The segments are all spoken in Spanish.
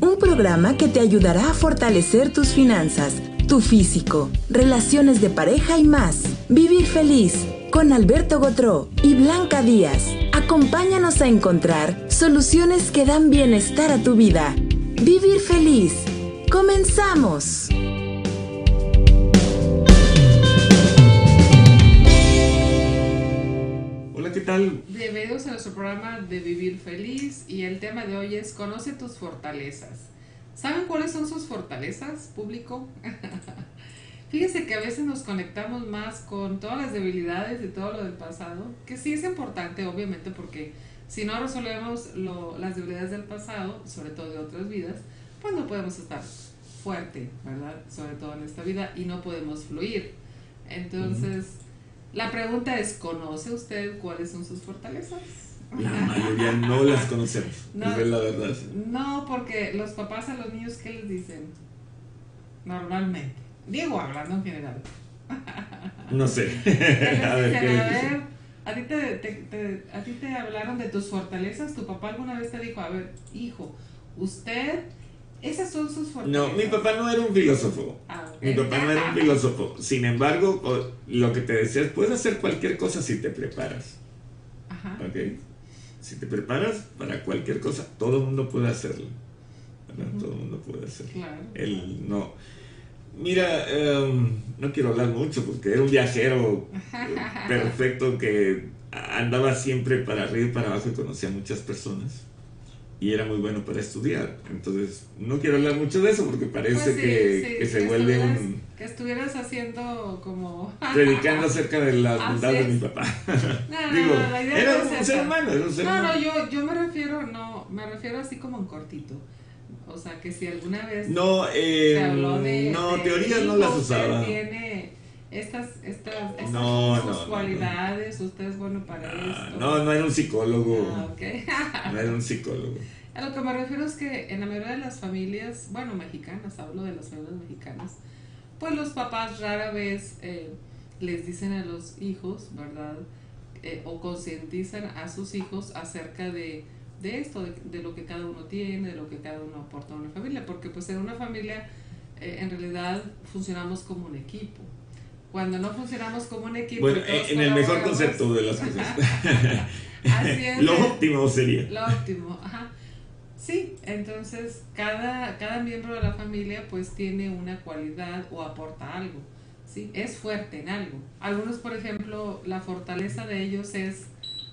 Un programa que te ayudará a fortalecer tus finanzas, tu físico, relaciones de pareja y más. Vivir feliz con Alberto Gotró y Blanca Díaz. Acompáñanos a encontrar soluciones que dan bienestar a tu vida. Vivir feliz. Comenzamos. ¿Qué tal? Bienvenidos a nuestro programa de Vivir Feliz y el tema de hoy es Conoce tus fortalezas. ¿Saben cuáles son sus fortalezas, público? Fíjense que a veces nos conectamos más con todas las debilidades y todo lo del pasado, que sí es importante, obviamente, porque si no resolvemos lo, las debilidades del pasado, sobre todo de otras vidas, pues no podemos estar fuerte, ¿verdad? Sobre todo en esta vida y no podemos fluir. Entonces, la pregunta es, ¿conoce usted cuáles son sus fortalezas? La mayoría no las conocemos, No. es la verdad. No, porque los papás a los niños, ¿qué les dicen? Normalmente. Digo, hablando en general. No sé. ¿Qué les a ver, dicen? ¿qué A les dicen? ver, ¿a ti te, te- te- a ti te hablaron de tus fortalezas. ¿Tu papá alguna vez te dijo, a ver, hijo, usted, esas son sus fortalezas? No, mi papá no era un filósofo. Ah. Mi papá no era un filósofo. Sin embargo, lo que te decía es, puedes hacer cualquier cosa si te preparas. Ajá. ¿Ok? Si te preparas para cualquier cosa, todo el mundo puede hacerlo. ¿verdad? Ujú. Todo el mundo puede hacerlo. Claro. Él no. Mira, em, no quiero hablar mucho porque era un viajero perfecto que andaba siempre para arriba y para abajo y conocía a muchas personas. Y era muy bueno para estudiar. Entonces, no quiero hablar mucho de eso porque parece Pues sí, que, sí, que se vuelve un. Que estuvieras haciendo como... predicando acerca de las Así bondades de es. mi papá. No, no, Digo, no, la idea era no es un ser humano, era un ser No, humano. no, yo, yo me refiero, no, me refiero así como en cortito. O sea, que si alguna vez No, eh, se habló de... no de teorías no las usaba. tiene estas, estas, estas No, son sus no, no, cualidades, usted es bueno para Ah, esto. no, no era un psicólogo. Ah. No era un psicólogo. A lo que me refiero es que en la mayoría de las familias, bueno, mexicanas, hablo de las familias mexicanas, pues los papás rara vez eh, les dicen a los hijos, ¿verdad? Eh, o concientizan a sus hijos acerca de, de esto, de, de lo que cada uno tiene, de lo que cada uno aporta a una familia, porque pues en una familia eh, en realidad funcionamos como un equipo. Cuando no funcionamos como un equipo... Bueno, en el mejor concepto de las cosas. Así es. Lo óptimo sería. Lo óptimo, ajá. Sí, entonces cada, cada miembro de la familia pues tiene una cualidad o aporta algo, ¿sí? Es fuerte en algo. Algunos, por ejemplo, la fortaleza de ellos es,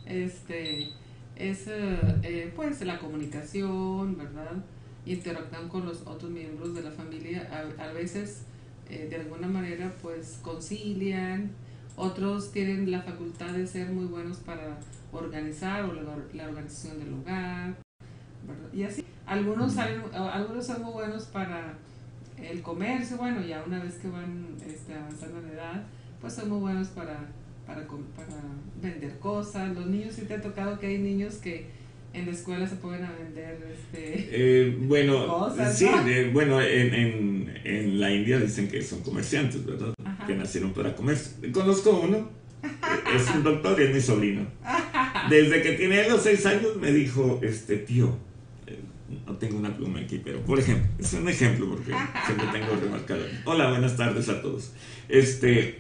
este, es eh, eh, pues la comunicación, ¿verdad? Interactúan con los otros miembros de la familia, a, a veces eh, de alguna manera pues concilian, otros tienen la facultad de ser muy buenos para organizar o la, la organización del hogar, ¿verdad? Y así, algunos, salen, algunos son muy buenos para el comercio, bueno, ya una vez que van este, avanzando en edad, pues son muy buenos para, para, para vender cosas. Los niños, sí te ha tocado que hay niños que en la escuela se a vender, este... Eh, bueno, Cosas, sí, bueno, en, en, en la India dicen que son comerciantes, ¿verdad? Ajá. Que nacieron para comer. Conozco uno, eh, es un doctor y es mi sobrino. Desde que tiene los seis años me dijo, este tío, eh, no tengo una pluma aquí, pero por ejemplo, es un ejemplo porque siempre tengo remarcado. Hola, buenas tardes a todos. Este,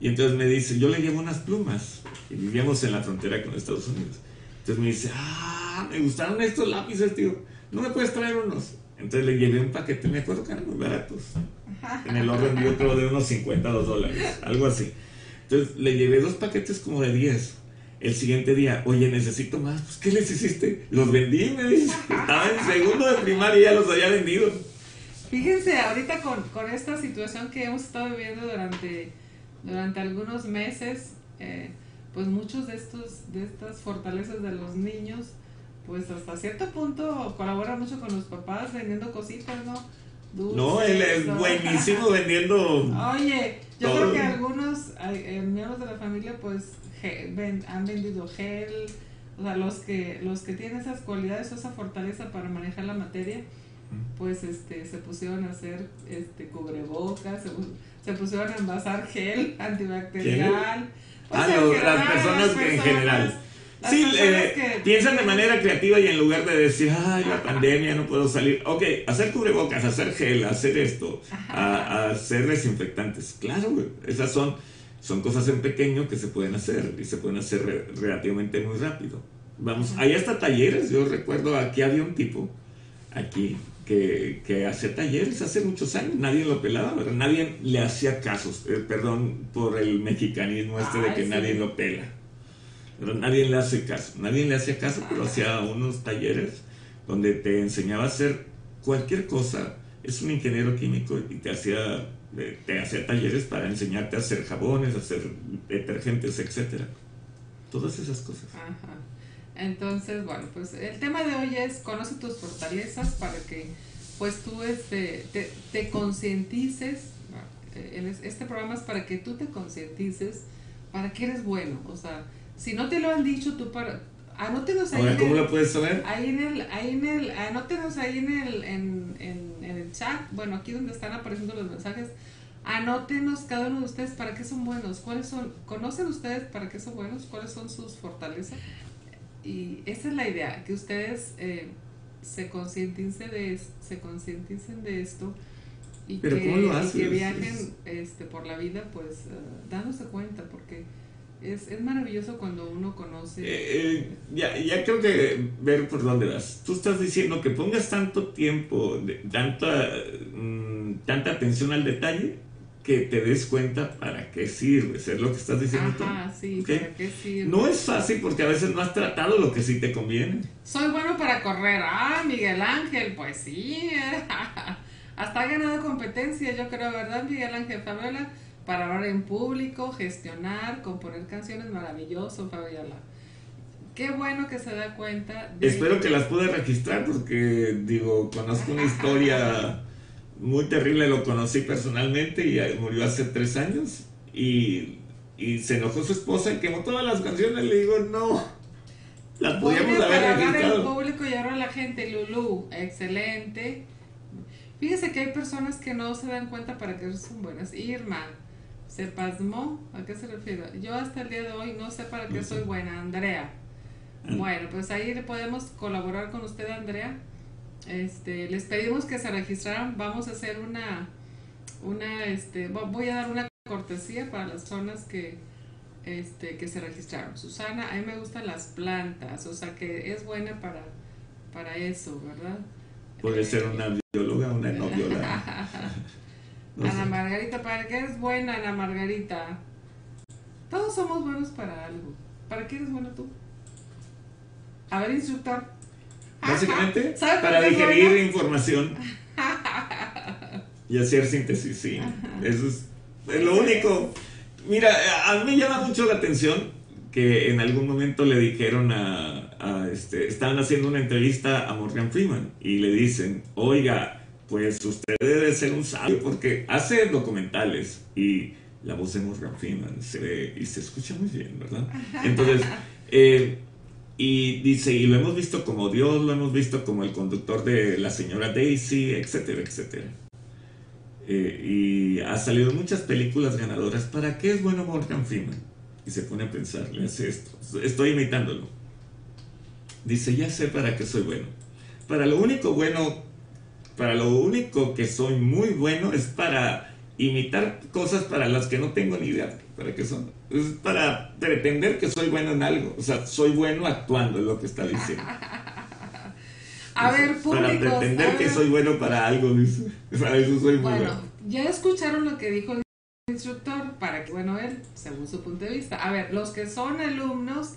y entonces me dice, yo le llevo unas plumas y vivíamos en la frontera con Estados Unidos. Entonces me dice, ah, me gustaron estos lápices, tío. ¿No me puedes traer unos? Entonces le llevé un paquete, me acuerdo que eran muy baratos. En el orden yo creo de unos 50 2 dólares, algo así. Entonces le llevé dos paquetes como de 10. El siguiente día, oye, necesito más. Pues, ¿qué les hiciste? Los vendí, me dice. Estaba en segundo de primaria y ya los había vendido. Fíjense, ahorita con, con esta situación que hemos estado viviendo durante, durante algunos meses, eh, pues muchos de estos de estas fortalezas de los niños, pues hasta cierto punto colaboran mucho con los papás vendiendo cositas, ¿no? Dulces, No, él es buenísimo vendiendo. Oye, yo Todo. creo que algunos eh, miembros de la familia pues ven- han vendido gel, o sea, los que los que tienen esas cualidades o esa fortaleza para manejar la materia, pues este se pusieron a hacer este cubrebocas, se, se pusieron a envasar gel antibacterial. Pues, Ah, las personas que en general. Sí, eh, piensan de manera creativa y en lugar de decir, ay, la pandemia, no puedo salir. Ok, hacer cubrebocas, hacer gel, hacer esto, a, hacer desinfectantes. Claro, güey, esas son, son cosas en pequeño que se pueden hacer y se pueden hacer relativamente muy rápido. Vamos, hay hasta talleres. Yo recuerdo aquí había un tipo, aquí, que, que hacía talleres hace muchos años. Nadie lo pelaba, ¿verdad? Nadie le hacía casos. Eh, perdón por el mexicanismo este de que nadie lo pela pero nadie le hace caso. Nadie le hacía caso, pero hacía unos talleres donde te enseñaba a hacer cualquier cosa. Es un ingeniero químico y te hacía, eh, te hacía talleres para enseñarte a hacer jabones, a hacer detergentes, etcétera. Todas esas cosas. Ajá. Entonces, bueno, pues el tema de hoy es conoce tus fortalezas para que pues tú este, te, te concientices. Eh, este programa es para que tú te concientices para que eres bueno. O sea, si no te lo han dicho, tú para... Anótenos ahí. Ahora, ¿cómo lo puedes saber? Ahí en el, ahí en el, anótenos ahí en el, en, en, el chat, bueno, aquí donde están apareciendo los mensajes, anótenos cada uno de ustedes para qué son buenos, cuáles son, conocen ustedes para qué son buenos, cuáles son sus fortalezas. Y esa es la idea, que ustedes eh, se concienticen de, se concienticen de esto y, que, que, viajen este, por la vida, pues uh, dándose cuenta, porque es, es maravilloso cuando uno conoce. Eh, eh, ya, ya creo que ver por dónde vas. Tú estás diciendo que pongas tanto tiempo, tanta, mm, tanta atención al detalle, que te des cuenta para qué sirve, es lo que estás diciendo Ajá, sí, para qué sirve. No es fácil porque a veces no has tratado lo que sí te conviene. Soy bueno para correr. Ah, Miguel Ángel, pues sí. Hasta ha ganado competencia, yo creo, ¿verdad, Miguel Ángel Fabiola? Para hablar en público, gestionar, componer canciones, maravilloso, Fabiola. Qué bueno que se da cuenta. Espero que las pude registrar porque, digo, conozco una historia muy terrible, lo conocí personalmente y murió hace tres años y, y se enojó su esposa y quemó todas las canciones. Le digo, no, las podíamos haber registrado. en público y ahora la gente, Lulu, excelente. Fíjese que hay personas que no se dan cuenta para que son buenas. Irma, se pasmó. ¿A qué se refiere? Yo hasta el día de hoy no sé para qué soy buena, Andrea. Ah. Bueno, pues ahí le podemos colaborar con usted, Andrea. Este, les pedimos que se registraran. Vamos a hacer una, una, este, voy a dar una cortesía para las personas que, este, que se registraron. Susana, a mí me gustan las plantas, o sea que es buena para, para eso, ¿verdad? Puede ser una bióloga, una no bióloga. Ana Margarita, ¿para qué eres buena, Ana Margarita? Todos somos buenos para algo. ¿Para qué eres bueno tú? A ver, instructor. Básicamente, para digerir información y hacer síntesis, sí. Eso es, lo único. Mira, a mí me llama mucho la atención que en algún momento le dijeron a, a este, estaban haciendo una entrevista a Morgan Freeman y le dicen, oiga, pues usted debe ser un sabio porque hace documentales y la voz de Morgan Freeman se ve y se escucha muy bien, ¿verdad? Entonces, eh, y dice, y lo hemos visto como Dios, lo hemos visto como el conductor de la señora Daisy, etcétera, etcétera. Eh, y ha salido muchas películas ganadoras. ¿Para qué es bueno Morgan Freeman? Y se pone a pensar, le hace esto. Estoy imitándolo. Dice, ya sé para qué soy bueno. Para lo único bueno para lo único que soy muy bueno es para imitar cosas para las que no tengo ni idea para qué son. Es para pretender que soy bueno en algo. O sea, soy bueno actuando, es lo que está diciendo. A ver, Para pretender que soy bueno para algo, dice. Para eso soy bueno. Bueno, ya escucharon lo que dijo el instructor, para que, bueno, él, según su punto de vista. A ver, los que son alumnos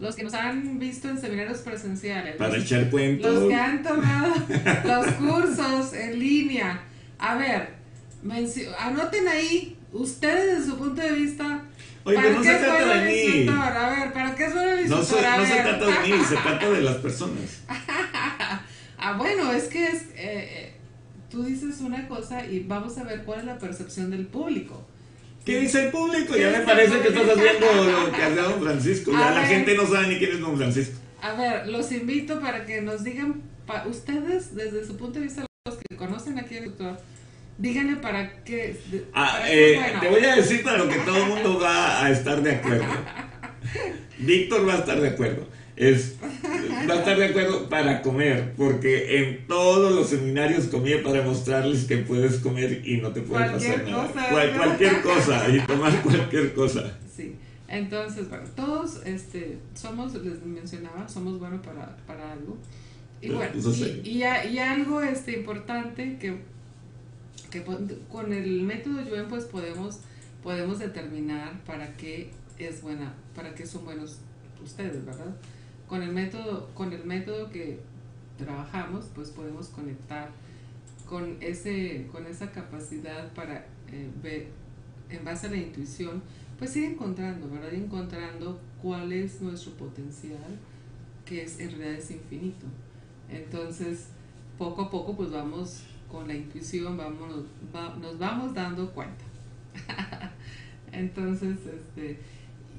los que nos han visto en seminarios presenciales. Para echar cuentos. Los que han tomado los cursos en línea. A ver, anoten ahí, ustedes desde su punto de vista. Oye, ¿para no qué se trata de mí. A ver, ¿para qué es bueno el No, se, no se trata de mí, se trata de las personas. ah, bueno, es que es, eh, eh, tú dices una cosa y vamos a ver cuál es la percepción del público. ¿Qué dice el público? Ya me parece que estás haciendo lo que hace Don Francisco. Ya la gente no sabe ni quién es Don Francisco. A ver, los invito para que nos digan, ustedes, desde su punto de vista, los que conocen aquí doctor, díganle para qué. ah, eh, te voy a decir para lo que todo el mundo va a estar de acuerdo. Víctor va a estar de acuerdo. Es, va a estar de acuerdo para comer, porque en todos los seminarios comía para mostrarles que puedes comer y no te puede pasar nada. cualquier cosa y tomar cualquier cosa. Sí. Entonces, bueno, todos este, somos, les mencionaba, somos buenos para, para algo. Y bueno, y, y, algo este, importante que, que con el método Yuen pues podemos, podemos determinar para qué es buena, para qué son buenos ustedes, ¿verdad? Con el método, con el método que trabajamos, pues podemos conectar con ese, con esa capacidad para eh, ver, en base a la intuición, pues ir encontrando, ¿verdad? Ir encontrando cuál es nuestro potencial, que es en realidad es infinito. Entonces, poco a poco, pues vamos con la intuición, vamos, nos vamos dando cuenta. Entonces, este,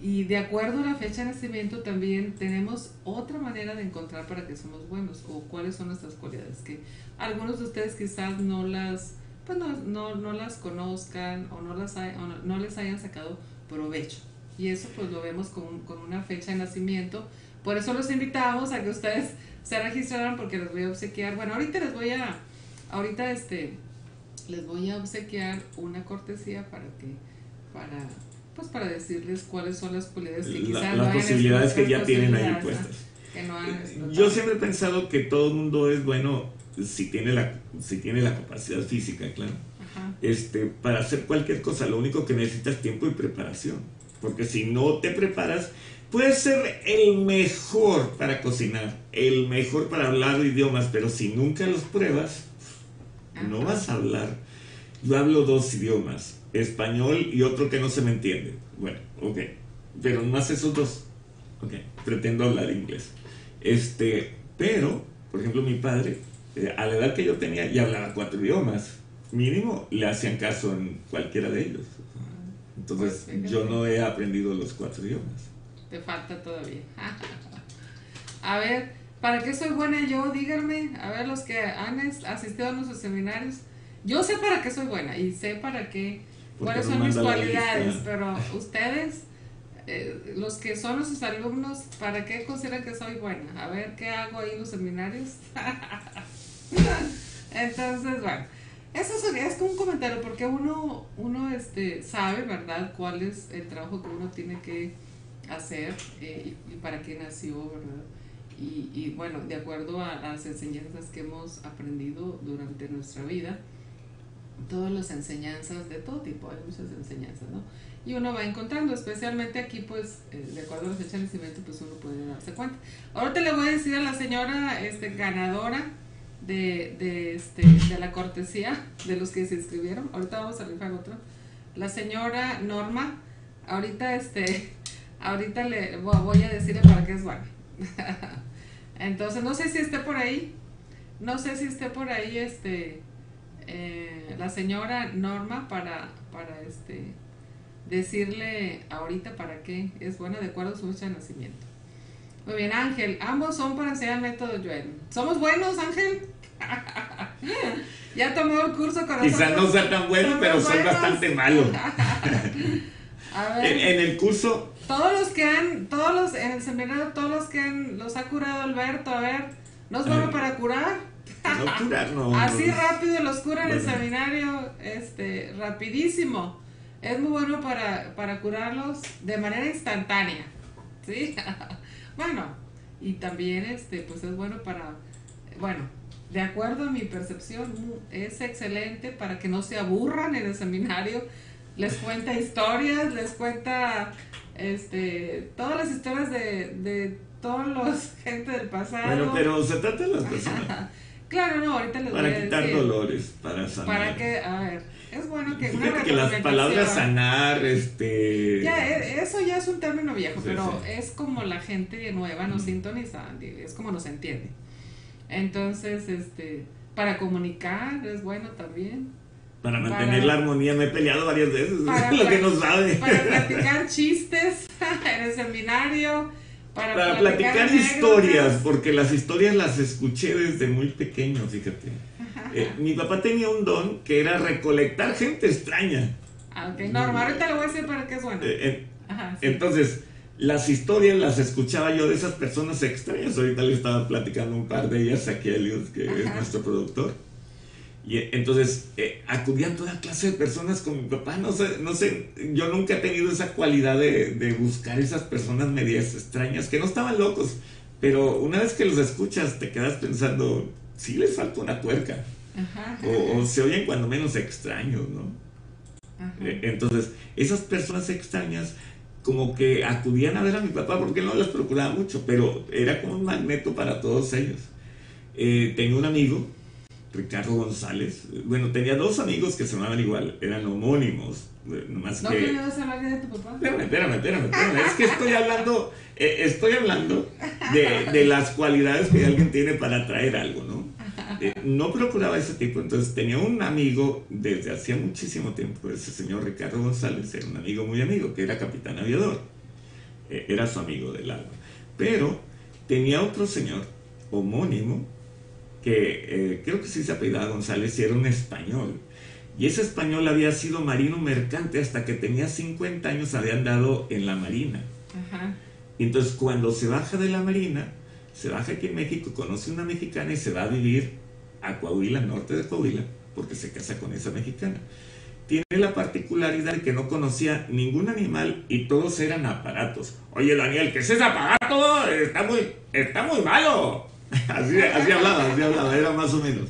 y de acuerdo a la fecha de nacimiento también tenemos otra manera de encontrar para que somos buenos o cuáles son nuestras cualidades, que algunos de ustedes quizás no las, pues no, no, las conozcan o no, las o no, les hayan sacado provecho. Y eso pues lo vemos con, con una fecha de nacimiento. Por eso los invitamos a que ustedes se registraron porque les voy a obsequiar. Bueno, ahorita les voy a, ahorita este, les voy a obsequiar una cortesía para que, para, pues para decirles cuáles son las cualidades que quizás las posibilidades que ya tienen ahí puestas. Yo siempre he pensado que todo el mundo es bueno si tiene la, si tiene la capacidad física, claro. Este, para hacer cualquier cosa, lo único que necesitas es tiempo y preparación. Porque si no te preparas, Puedes ser el mejor para cocinar, el mejor para hablar idiomas, pero si nunca los pruebas, no vas a hablar. Yo hablo dos idiomas, español y otro que no se me entiende. Bueno, ok, pero más esos dos. Ok, pretendo hablar inglés. Este, pero, por ejemplo, mi padre, eh, a la edad que yo tenía, ya hablaba cuatro idiomas. Mínimo, le hacían caso en cualquiera de ellos. Entonces, yo no he aprendido los cuatro idiomas. Te falta todavía. a ver, ¿para qué soy buena yo? Díganme, a ver, los que han asistido a nuestros seminarios. Yo sé para qué soy buena y sé para qué, cuáles son mis cualidades, pero ustedes, eh, los que son nuestros alumnos, ¿para qué consideran que soy buena? A ver, ¿qué hago ahí en los seminarios? Entonces, bueno, eso sería, es como un comentario, porque uno, uno este, sabe, ¿verdad?, cuál es el trabajo que uno tiene que hacer eh, y, para qué nació, ¿verdad? Y, y, bueno, de acuerdo a las enseñanzas que hemos aprendido durante nuestra vida, todas las enseñanzas de todo tipo, hay muchas enseñanzas, ¿no? Y uno va encontrando, especialmente aquí, pues, eh, de acuerdo a la fecha de nacimiento, pues uno puede darse cuenta. Ahora te le voy a decir a la señora este, ganadora de, de, este, de la cortesía, de los que se inscribieron, ahorita vamos a rifar otro, la señora Norma, ahorita este Ahorita le voy a decirle para qué es bueno. Entonces, no sé si esté por ahí. No sé si esté por ahí este eh, la señora Norma para, para este decirle ahorita para qué es buena de acuerdo a su fecha de nacimiento. Muy bien, Ángel, ambos son para enseñar el método Joel. ¿Somos buenos, Ángel? ya tomó el curso con Quizás no sea tan bueno, pero soy bastante malo. en, el curso todos los que han, todos los, en el seminario, todos los que han, los ha curado Alberto, a ver, ¿nos es para curar? No curar, no. Así rápido los cura en el seminario, este, rapidísimo. Es muy bueno para, para curarlos de manera instantánea, ¿sí? bueno, y también, este, pues es bueno para, bueno, de acuerdo a mi percepción, es excelente para que no se aburran en el seminario. Les cuenta historias, les cuenta este, todas las historias de, de todos los gente del pasado. Bueno, pero se trata de las personas. claro, no, ahorita les para voy a quitar dolores, para sanar. Para que, a ver, es bueno que Fíjate que las palabras sanar, este... Ya, e, eso ya es un término viejo, pero es como la gente nueva nos sintoniza, es como nos entiende. Entonces, este, para comunicar es bueno también. Para mantener la armonía me he peleado varias veces, es lo que no sabe. Para platicar chistes en el seminario. Para, platicar, historias, porque las historias las escuché desde muy pequeño, fíjate. Eh, mi papá tenía un don que era recolectar gente extraña. Ah, ok, normal, ahorita le voy a decir para qué es bueno. Eh, Entonces, las historias las escuchaba yo de esas personas extrañas. Ahorita le estaba platicando un par de ellas aquí a Eliud, que es nuestro productor. Y entonces eh, acudían toda clase de personas con mi papá. No sé, no sé, yo nunca he tenido esa cualidad de, de buscar esas personas medias extrañas, que no estaban locos, pero una vez que los escuchas te quedas pensando, sí les falta una tuerca. O, se oyen cuando menos extraños, ¿no? Eh, entonces, esas personas extrañas como que acudían a ver a mi papá porque no las procuraba mucho, pero era como un magneto para todos ellos. Eh, tengo un amigo, Ricardo González, bueno, tenía dos amigos que se llamaban igual, eran homónimos. Nomás ¿No que... vas a hablar de tu papá? Espérame, espérame, espérame, espérame. Es que estoy hablando, eh, estoy hablando de, de, las cualidades que alguien tiene para atraer algo, ¿no? Eh, no procuraba ese tipo, entonces tenía un amigo desde hacía muchísimo tiempo, ese señor Ricardo González, era un amigo muy amigo, que era capitán aviador, eh, era su amigo del alma. Pero tenía otro señor homónimo, que eh, creo que sí se apellidaba González y era un español. Y ese español había sido marino mercante hasta que tenía 50 años, había andado en la marina. Y entonces cuando se baja de la marina, se baja aquí en México, conoce una mexicana y se va a vivir a Coahuila, norte de Coahuila, porque se casa con esa mexicana. Tiene la particularidad de que no conocía ningún animal y todos eran aparatos. Oye, Daniel, ¿qué es ese aparato? Está muy, está muy malo. Así, así hablaba, así hablaba, era más o menos.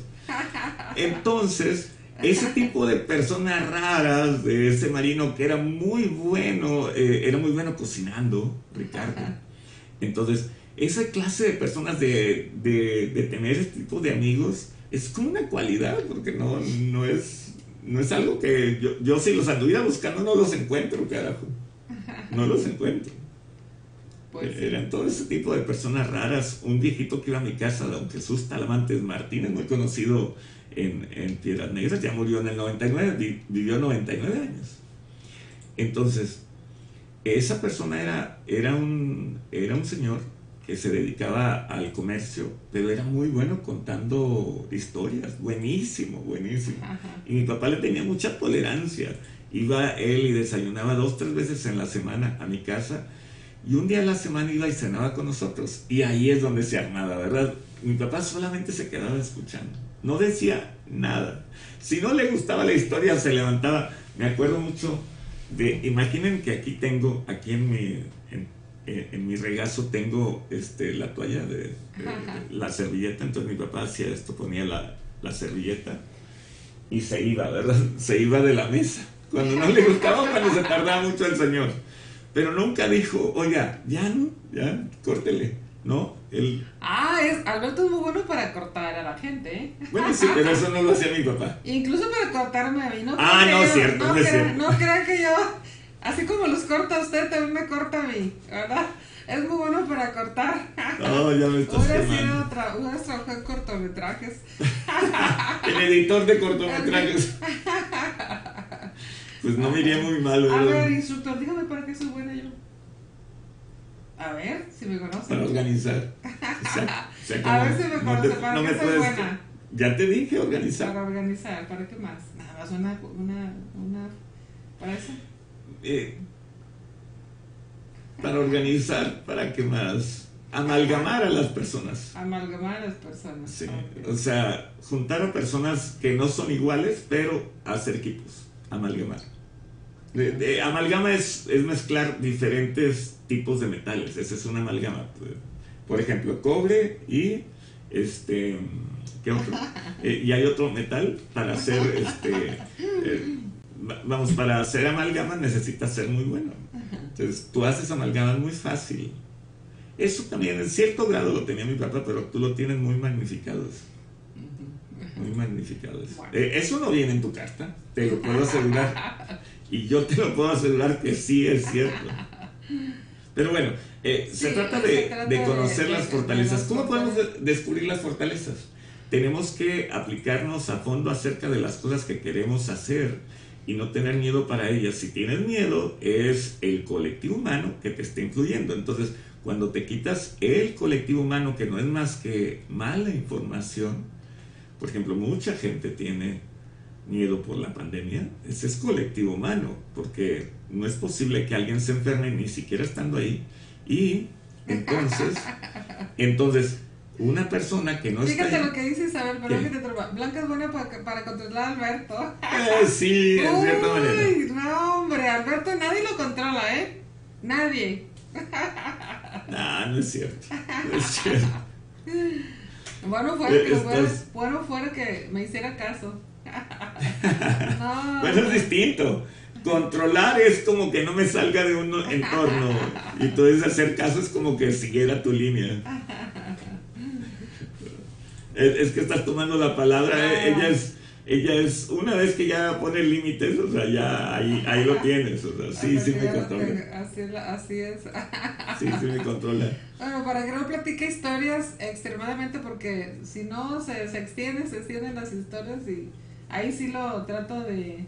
Entonces, ese tipo de personas raras, de ese marino que era muy bueno, eh, era muy bueno cocinando, Ricardo. Entonces, esa clase de personas de, de, tener ese tipo de amigos es como una cualidad, porque no, no, es, no es algo que yo, yo si los anduviera buscando no los encuentro, carajo. No los encuentro. Pues Eran todo ese tipo de personas raras. Un viejito que iba a mi casa, don Jesús Talamantes Martínez, muy conocido en, en Piedras Negras, ya murió en el 99, vivió 99 años. Entonces, esa persona era, era, un, era un señor se dedicaba al comercio, pero era muy bueno contando historias, buenísimo, buenísimo. Y mi papá le tenía mucha tolerancia. Iba él y desayunaba dos, tres veces en la semana a mi casa y un día a la semana iba y cenaba con nosotros. Y ahí es donde se armaba, ¿verdad? Mi papá solamente se quedaba escuchando, no decía nada. Si no le gustaba la historia, se levantaba. Me acuerdo mucho de, imaginen que aquí tengo, aquí en mi, en mi regazo tengo este, la toalla de, la servilleta, entonces mi papá hacía esto, ponía la, la, servilleta y se iba, ¿verdad? Se iba de la mesa. Cuando no le gustaba, cuando se tardaba mucho el señor. Pero nunca dijo, oiga, ya no, ya, córtele. ¿no? Él... Ah, es, Alberto es muy bueno para cortar a la gente, ¿eh? Bueno, sí, pero eso no lo hacía mi papá. Incluso para cortarme a mí, ¿no? Ah, no, es cierto, no, es cierto. No crean que yo Así como los corta usted, también me corta a mí, ¿verdad? Es muy bueno para cortar. No, ya me estás Hubiera sido otra, hubieras trabajado en cortometrajes. El editor de cortometrajes. Pues no me iría muy mal, ¿verdad? A ver, instructor, dígame para qué soy buena yo. A ver, si me conoce. Para organizar. a ver si me conoce, para qué soy buena. Ya te dije organizar. Para organizar, ¿para qué más? Nada más una, una, una, para eso. Eh, para organizar, para que más amalgamar a las personas. Amalgamar a las personas. Sí, o sea, juntar a personas que no son iguales, pero hacer equipos, amalgamar. De, amalgama es, es, mezclar diferentes tipos de metales, esa es una amalgama. Por ejemplo, cobre y este, ¿qué otro? Eh, y hay otro metal para hacer este, eh, vamos, para hacer amalgama necesitas ser muy bueno. Entonces, tú haces amalgama muy fácil. Eso también en cierto grado lo tenía mi papá, pero tú lo tienes muy magnificados. Muy magnificados. Eh, eso no viene en tu carta, te lo puedo asegurar. Y yo te lo puedo asegurar que sí es cierto. Pero bueno, eh, se, trata de, de conocer las fortalezas. ¿Cómo podemos descubrir las fortalezas? Tenemos que aplicarnos a fondo acerca de las cosas que queremos hacer y no tener miedo para ellas. Si tienes miedo, es el colectivo humano que te está influyendo. Entonces, cuando te quitas el colectivo humano, que no es más que mala información, por ejemplo, mucha gente tiene miedo por la pandemia, ese es colectivo humano, porque no es posible que alguien se enferme ni siquiera estando ahí. Y entonces, entonces, una persona que no Fíjate está lo que dice Isabel, perdón que te interrumpa. Blanca es buena para, para controlar a Alberto. Eh, sí, en cierta manera. No, hombre, Alberto nadie lo controla, ¿eh? Nadie. No, no es cierto. No es cierto. Bueno fuera, que, Estás- fuera, bueno fuera que me hiciera caso. No, Bueno, es distinto. Controlar es como que no me salga de un entorno. Y entonces hacer caso es como que siguiera tu línea. Es, es que estás tomando la palabra. eh, Ella es, ella es, una vez que ya pone límites, o sea, ya ahí, ahí lo tienes. O sea, sí, sí me controla. Así es. la- Así es. Sí, sí me controla. Bueno, para que no platique historias extremadamente, porque si no se, se extiende, se extienden las historias y ahí sí lo trato de,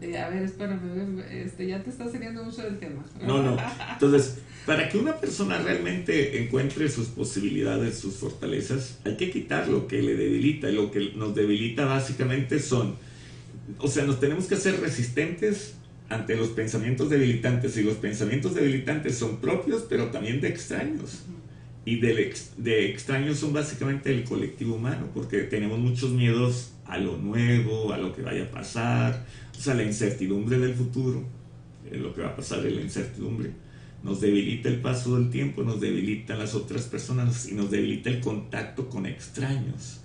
de a ver, espérame, este, ya te estás saliendo mucho del tema. No, no. Entonces, para que una persona realmente encuentre sus posibilidades, sus fortalezas, hay que quitar lo que le debilita. Y lo que nos debilita básicamente son, o sea, nos tenemos que hacer resistentes ante los pensamientos debilitantes. Y los pensamientos debilitantes son propios, pero también de extraños. Y ex- de extraños son básicamente el colectivo humano, porque tenemos muchos miedos a lo nuevo, a lo que vaya a pasar, o sea, la incertidumbre del futuro, eh, lo que va a pasar es la incertidumbre. Nos debilita el paso del tiempo, nos debilitan las otras personas y nos debilita el contacto con extraños.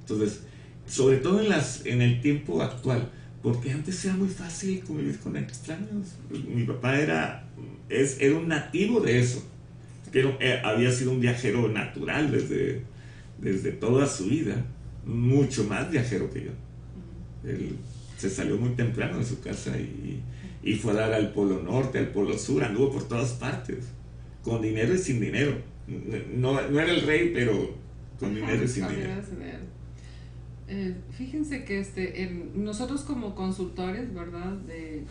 Entonces, sobre todo en, las, en el tiempo actual, porque antes era muy fácil convivir con extraños. Mi papá era, es, era un nativo de eso que era- eh, había sido un viajero natural desde, desde toda su vida, mucho más viajero que yo. Él se salió muy temprano de su casa y, y fue a dar al Polo Norte, al Polo Sur, anduvo por todas partes, con dinero y sin dinero. No, no era el rey, pero con dinero y sin dinero. Eh, fíjense que este, nosotros como consultores, ¿verdad? De,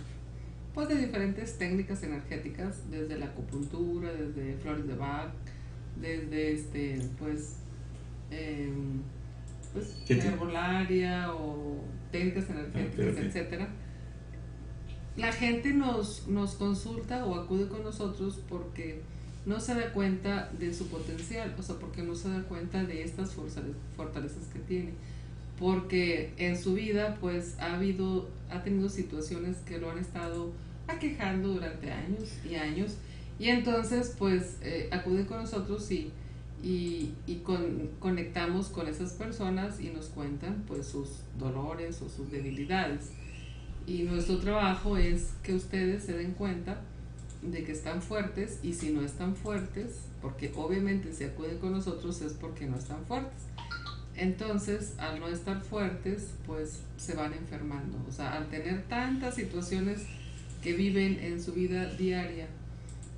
pues de diferentes técnicas energéticas, desde la acupuntura, desde flores de Bach, desde este, pues, em, pues ¿Qué la te- herbolaria o técnicas energéticas, terapia. etcétera. La gente nos, nos consulta o acude con nosotros porque no se da cuenta de su potencial, o sea, porque no se da cuenta de estas fortale- fortalezas que tiene. Porque en su vida, pues, ha habido, ha tenido situaciones que lo han estado aquejando durante años y años. Y entonces, pues, eh, acude con nosotros y, y, y con- conectamos con esas personas y nos cuentan, pues, sus dolores o sus debilidades. Y nuestro trabajo es que ustedes se den cuenta de que están fuertes y si no están fuertes, porque obviamente si acuden con nosotros es porque no están fuertes. Entonces, al no estar fuertes, pues se van enfermando. O sea, al tener tantas situaciones que viven en su vida diaria,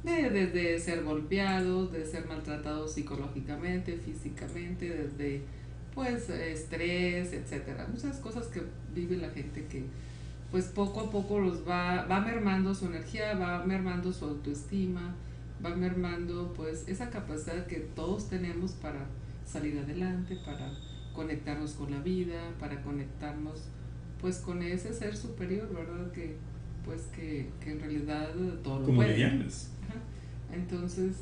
de- desde ser golpeados, de ser maltratados psicológicamente, físicamente, desde pues estrés, etcétera. Muchas cosas que vive la gente que pues poco a poco los va, va mermando su energía, va mermando su autoestima, va mermando pues esa capacidad que todos tenemos para salir adelante, para conectarnos con la vida, para conectarnos pues con ese ser superior, ¿verdad? Que pues que, que en realidad todo lo Como. Entonces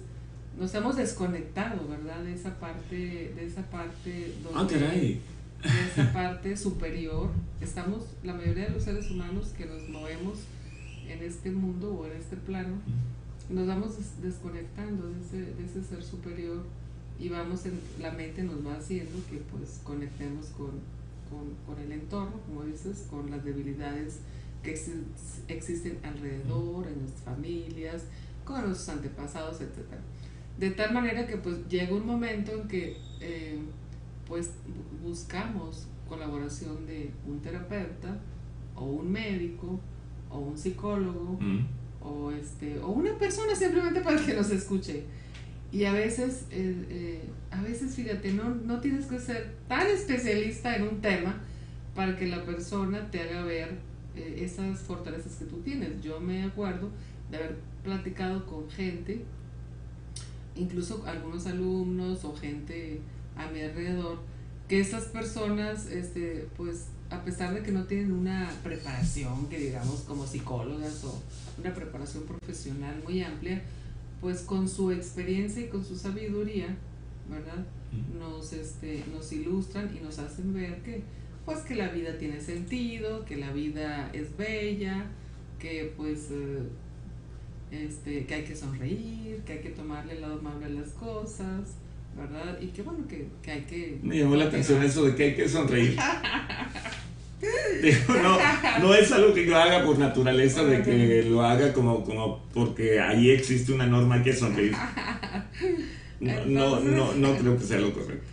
nos hemos desconectado, ¿verdad? De esa parte, de esa parte donde Ah, caray. de esa parte superior. Estamos, la mayoría de los seres humanos que nos movemos en este mundo o en este plano, nos vamos des- desconectando de ese, de ese ser superior y vamos en, la mente nos va haciendo que pues conectemos con, con, con el entorno, como dices, con las debilidades que exi- existen alrededor, en nuestras familias, con nuestros antepasados, etcétera De tal manera que pues llega un momento en que eh, pues bu- buscamos colaboración de un terapeuta o un médico o un psicólogo Mm. o este o una persona simplemente para que nos escuche y a veces eh, eh, a veces fíjate no no tienes que ser tan especialista en un tema para que la persona te haga ver esas fortalezas que tú tienes yo me acuerdo de haber platicado con gente incluso algunos alumnos o gente a mi alrededor que estas personas este pues a pesar de que no tienen una preparación, que digamos como psicólogas o una preparación profesional muy amplia, pues con su experiencia y con su sabiduría, ¿verdad? Nos, este, nos ilustran y nos hacen ver que, pues que la vida tiene sentido, que la vida es bella, que pues eh, este, que hay que sonreír, que hay que tomarle el lado amable a las cosas, ¿verdad? Y que bueno, que, que hay que... Me llamó la atención eso de que hay que sonreír. no, no es algo que yo haga por naturaleza, de que lo haga como, como porque ahí existe una norma hay que sonreír. No, no, no, creo que sea lo correcto.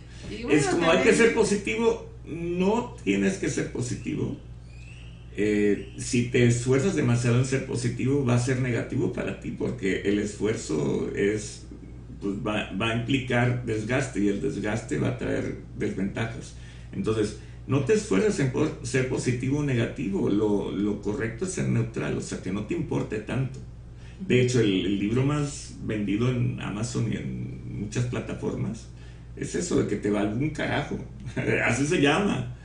es como hay que ser positivo, no tienes que ser positivo. Eh, si te esfuerzas demasiado en ser positivo, va a ser negativo para ti, porque el esfuerzo es, pues va, va a implicar desgaste y el desgaste va a traer desventajas. Entonces, no te esfuerces en ser positivo o negativo, lo, lo, correcto es ser neutral, o sea, que no te importe tanto. De hecho, el, libro más vendido en Amazon y en muchas plataformas es eso, de que te va algún carajo. así se llama.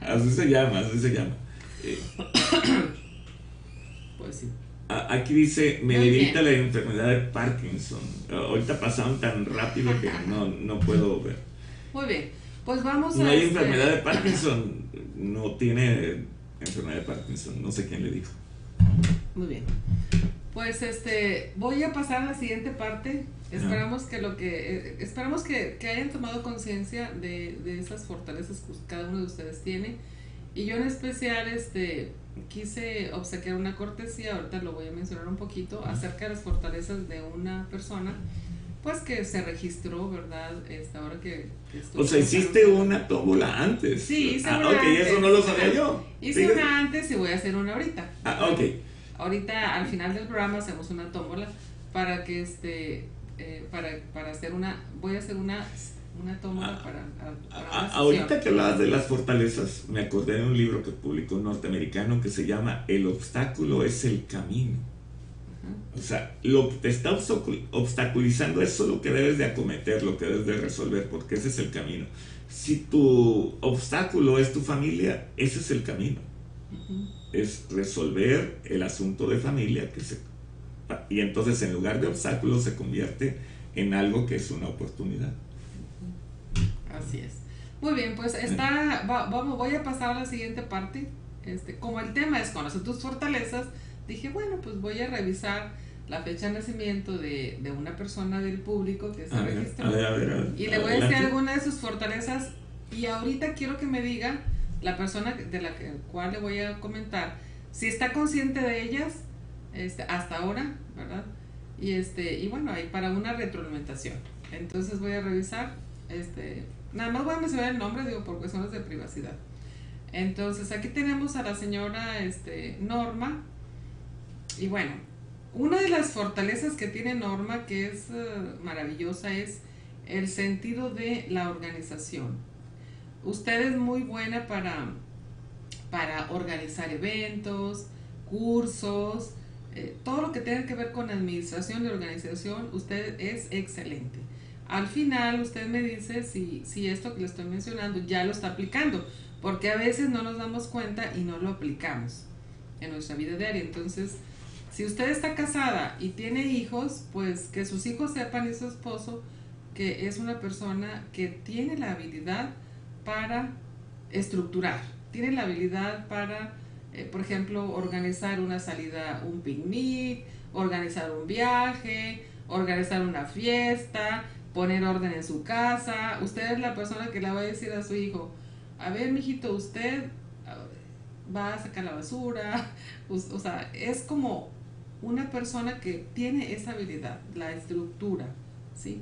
Así se llama, así se llama. Eh, pues sí. Aquí dice, me debilita la enfermedad de Parkinson. Ahorita pasaron tan rápido que no, no puedo ver. Muy bien. Pues vamos a. No hay este enfermedad de Parkinson. No tiene enfermedad de Parkinson. No sé quién le dijo. Muy bien. Pues este, voy a pasar a la siguiente parte. Esperamos que lo que eh, esperamos que, que, hayan tomado conciencia de, de, esas fortalezas que cada uno de ustedes tiene. Y yo en especial este quise obsequiar una cortesía, ahorita lo voy a mencionar un poquito, acerca de las fortalezas de una persona pues que se registró, ¿verdad? Esta hora que, O sea, hiciste una tómbola antes. Sí, hice ah, una ok, eso no lo sabía yo. Hice una antes y voy a hacer una ahorita. Ah, ok. Ahorita al final del programa hacemos una tómbola para que este, eh, para, para hacer una, voy a hacer una una tómbola ah, para, para ahorita que hablabas de las fortalezas me acordé de un libro que publicó un norteamericano que se llama El obstáculo es el camino o sea, lo que te está obstaculizando eso es lo que debes de acometer, lo que debes de resolver, porque ese es el camino. Si tu obstáculo es tu familia, ese es el camino. Es resolver el asunto de familia que se, y entonces en lugar de obstáculo se convierte en algo que es una oportunidad. Así es. Muy bien, pues está, vamos, voy a pasar a la siguiente parte. Este, como el tema es conocer tus fortalezas, dije, bueno, pues voy a revisar la fecha de nacimiento de, de una persona del público que se registró. y le voy a decir alguna de sus fortalezas. Y ahorita quiero que me diga la persona de la cual le voy a comentar si está consciente de ellas este, hasta ahora, ¿verdad? Y este, y bueno, ahí para una retroalimentación. Entonces voy a revisar, este, nada más voy a mencionar el nombre, digo, por cuestiones de privacidad. Entonces aquí tenemos a la señora este, Norma, y bueno, una de las fortalezas que tiene Norma, que es eh, maravillosa, es el sentido de la organización. Usted es muy buena para, para organizar eventos, cursos, eh, todo lo que tenga que ver con administración y organización, usted es excelente. Al final usted me dice si, si esto que le estoy mencionando ya lo está aplicando, porque a veces no nos damos cuenta y no lo aplicamos en nuestra vida diaria. Entonces, si usted está casada y tiene hijos, pues que sus hijos sepan y su esposo que es una persona que tiene la habilidad para estructurar, tiene la habilidad para, eh, por ejemplo, organizar una salida, un picnic, organizar un viaje, organizar una fiesta, poner orden en su casa. Usted es la persona que le va a decir a su hijo, a ver, mijito, usted ah, va a sacar la basura. O, sea, es como una persona que tiene esa habilidad, la estructura, ¿sí?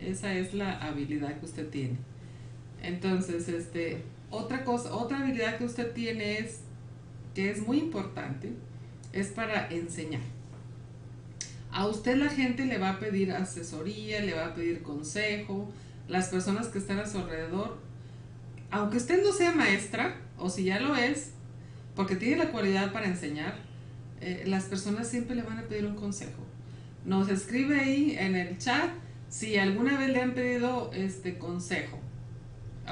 Esa es la habilidad que usted tiene. Entonces, este, otra cosa, otra habilidad que usted tiene es, que es muy importante, es para enseñar. A usted la gente le va a pedir asesoría, le va a pedir consejo, las personas que están a su alrededor, aunque usted no sea maestra, o si ya lo es, porque tiene la cualidad para enseñar, eh, las personas siempre le van a pedir un consejo. Nos escribe ahí en el chat si alguna vez le han pedido este consejo.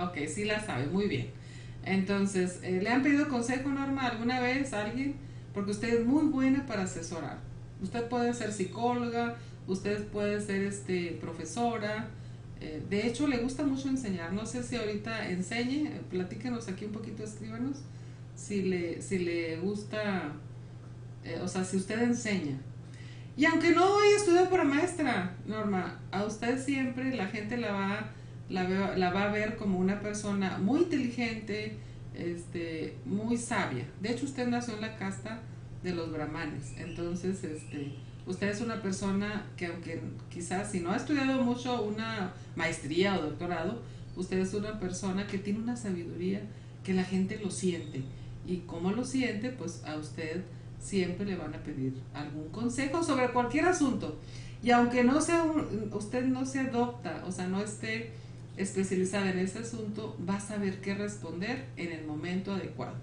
Ok, sí la sabe, muy bien. Entonces, eh, ¿le han pedido consejo, Norma, alguna vez a alguien? Porque usted es muy buena para asesorar. Usted puede ser psicóloga, usted puede ser este, profesora. Eh, de hecho, le gusta mucho enseñar. No sé si ahorita enseñe, eh, platíquenos aquí un poquito, escríbanos. Si le, si le gusta, o sea, si usted enseña. Y aunque no haya estudiado para maestra, Norma, a usted siempre la gente la va la, la va a ver como una persona muy inteligente, este, muy sabia. De hecho, usted nació en la casta de los brahmanes. Entonces, este, usted es una persona que aunque quizás si no ha estudiado mucho una maestría o doctorado, usted es una persona que tiene una sabiduría que la gente lo siente. Y como lo siente, pues a usted siempre le van a pedir algún consejo sobre cualquier asunto. Y aunque no sea usted no se adopta, o sea, no esté especializada en ese asunto va a saber qué responder en el momento adecuado.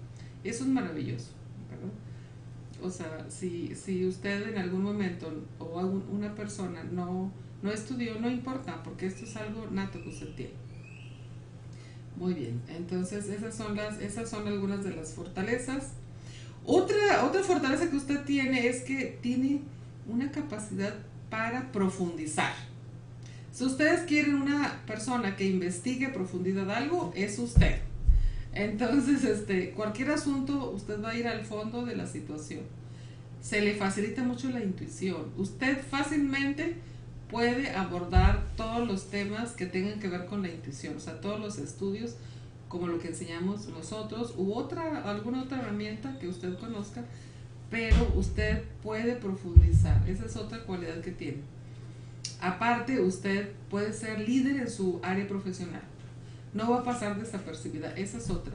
Eso es maravilloso, O sea, si, si usted en algún momento o una persona no, no estudió, no importa, porque esto es algo nato que usted tiene. Muy bien, entonces esas son, las, esas son algunas de las fortalezas. Otra, otra fortaleza que usted tiene es que tiene una capacidad para profundizar. Si ustedes quieren una persona que investigue profundidad algo, es usted. Entonces, este, cualquier asunto, usted va a ir al fondo de la situación. Se le facilita mucho la intuición. Usted fácilmente puede abordar todos los temas que tengan que ver con la intuición, o sea, todos los estudios como lo que enseñamos nosotros u otra alguna otra herramienta que usted conozca, pero usted puede profundizar. Esa es otra cualidad que tiene. Aparte, usted puede ser líder en su área profesional. No va a pasar desapercibida. Esa es otra.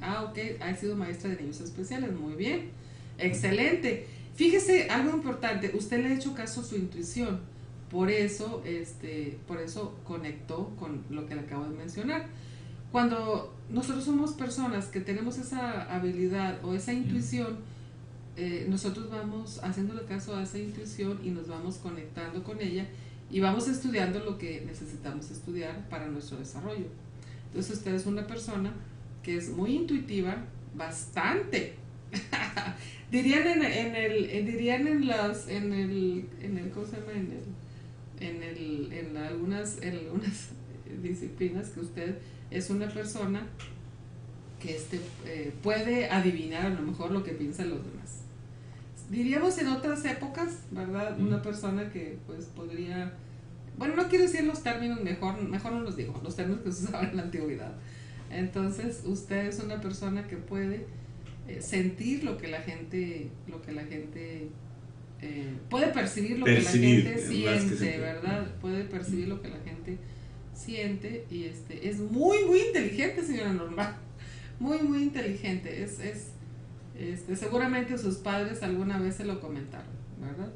Ah, ok, ha sido maestra de niños especiales. Muy bien. Excelente. Fíjese, algo importante. Usted le ha hecho caso a su intuición. Por eso, este, por eso conectó con lo que le acabo de mencionar. Cuando nosotros somos personas que tenemos esa habilidad o esa intuición, eh, nosotros vamos haciéndole caso a esa intuición y nos vamos conectando con ella y vamos estudiando lo que necesitamos estudiar para nuestro desarrollo. Entonces usted es una persona que es muy intuitiva, bastante. dirían en, en, el, dirían en las, en el, en el, ¿cómo se llama? En el, en el, en algunas, en algunas disciplinas que usted es una persona que este, eh, puede adivinar a lo mejor lo que piensan los demás diríamos en otras épocas, ¿verdad? Una persona que pues podría, bueno, no quiero decir los términos, mejor, mejor no los digo, los términos que se usaban en la antigüedad. Entonces, usted es una persona que puede eh, sentir lo que la gente, lo que la gente eh, puede percibir lo que la gente siente, ¿verdad? Puede percibir lo que la gente siente y este es muy muy inteligente, señora Norma. Muy muy inteligente, es es este, seguramente sus padres alguna vez se lo comentaron, ¿verdad?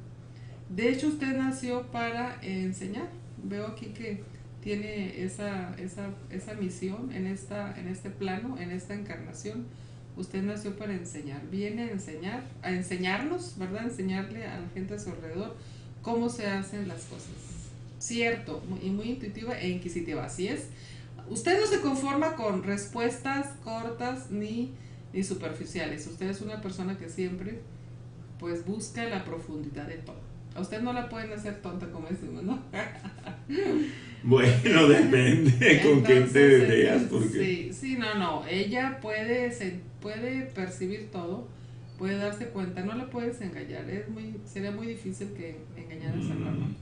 De hecho, usted nació para enseñar. Veo aquí que tiene esa, esa, esa misión en, esta, en este plano, en esta encarnación. Usted nació para enseñar. Viene a enseñar, a enseñarnos, ¿verdad? enseñarle a la gente a su alrededor cómo se hacen las cosas. Cierto, y muy intuitiva e inquisitiva. Así es. Usted no se conforma con respuestas cortas ni y superficiales. Usted es una persona que siempre pues busca la profundidad de todo. A usted no la pueden hacer tonta como decimos, ¿no? bueno, depende con quién te veas. Porque... Sí, sí, no, no. Ella puede, se, puede percibir todo, puede darse cuenta, no la puedes engañar. Es muy, sería muy difícil que engañaras a mm.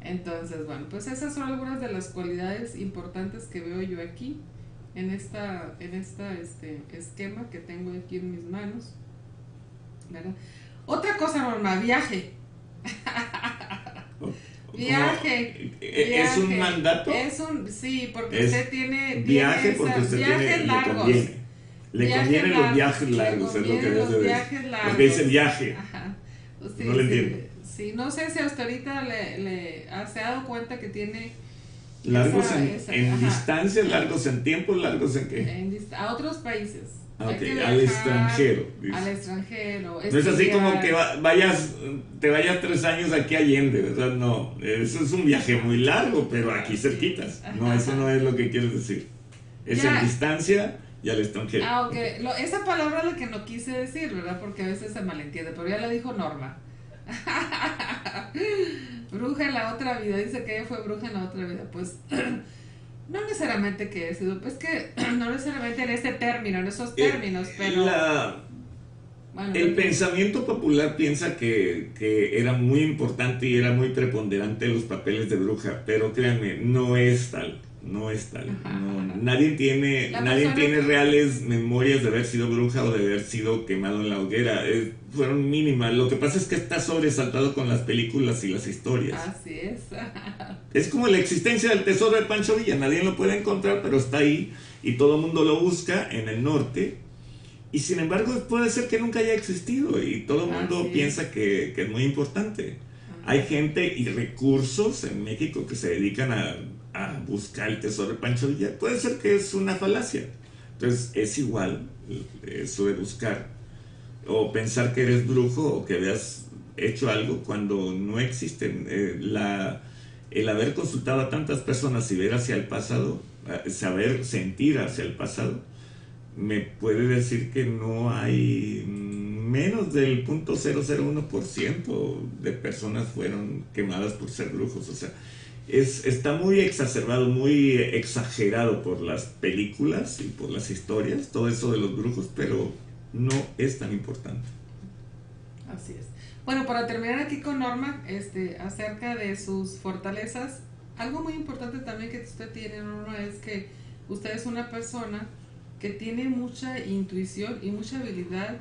Entonces, bueno, pues esas son algunas de las cualidades importantes que veo yo aquí en esta, en esta este, esquema que tengo aquí en mis manos. Otra cosa, Norma, viaje. Viaje, ¿Es un mandato? Es un, sí, porque usted tiene... Viaje porque usted tiene, largos. Le conviene. los viajes largos, es lo que los viajes largos. Porque dice viaje. no le entiendo. Sí, no sé si hasta ahorita le, le, se ha dado cuenta que tiene Largos en, distancia, largos en tiempo, largos en qué? a otros países. Ah, al extranjero. Al extranjero. No es así como que vayas, te vayas tres años aquí a Allende, ¿verdad? No, eso es un viaje muy largo, pero aquí cerquitas. No, eso no es lo que quieres decir. Es en distancia y al extranjero. Ah, ok. esa palabra es la que no quise decir, ¿verdad? Porque a veces se malentiende, pero ya la dijo Norma. bruja en la otra vida, dice que ella fue bruja en la otra vida. Pues no necesariamente que sido, pues que no necesariamente en este término, en esos eh, términos, pero... el pensamiento popular piensa que, que, era muy importante y era muy preponderante los papeles de bruja, pero créanme, no es tal no es tal. nadie tiene, nadie tiene reales memorias de haber sido bruja o de haber sido quemado en la hoguera. fueron mínimas. Lo que pasa es que está sobresaltado con las películas y las historias. Así es. es como la existencia del tesoro de Pancho Villa. Nadie lo puede encontrar, pero está ahí y todo el mundo lo busca en el norte. Y sin embargo puede ser que nunca haya existido y todo el mundo piensa que, que es muy importante. Hay gente y recursos en México que se dedican a a buscar el tesoro de Pancho Villa, puede ser que es una falacia. Entonces es igual eso de buscar o pensar que eres brujo o que habías hecho algo cuando no existen. Eh, la, el haber consultado a tantas personas y ver hacia el pasado, eh, saber sentir hacia el pasado, me puede decir que no hay menos del 0.001% de personas fueron quemadas por ser brujos. O sea, es, está muy exacerbado, muy exagerado por las películas y por las historias, todo eso de los brujos, pero no es tan importante. Así es. Bueno, para terminar aquí con Norma, este, acerca de sus fortalezas, algo muy importante también que usted tiene, Norma, es que usted es una persona que tiene mucha intuición y mucha habilidad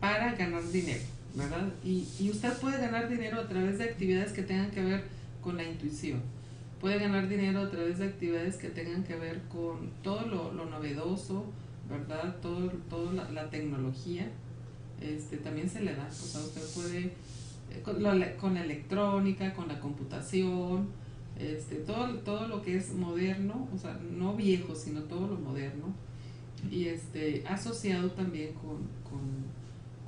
para ganar dinero, ¿verdad? Y, y usted puede ganar dinero a través de actividades que tengan que ver con la intuición puede ganar dinero a través de actividades que tengan que ver con todo lo, lo novedoso, ¿verdad? Todo, todo la, tecnología, este, también se le da. O sea, usted puede, eh, con, con la electrónica, con la computación, este, todo, todo lo que es moderno, o sea, no viejo, sino todo lo moderno, y este, asociado también con, con,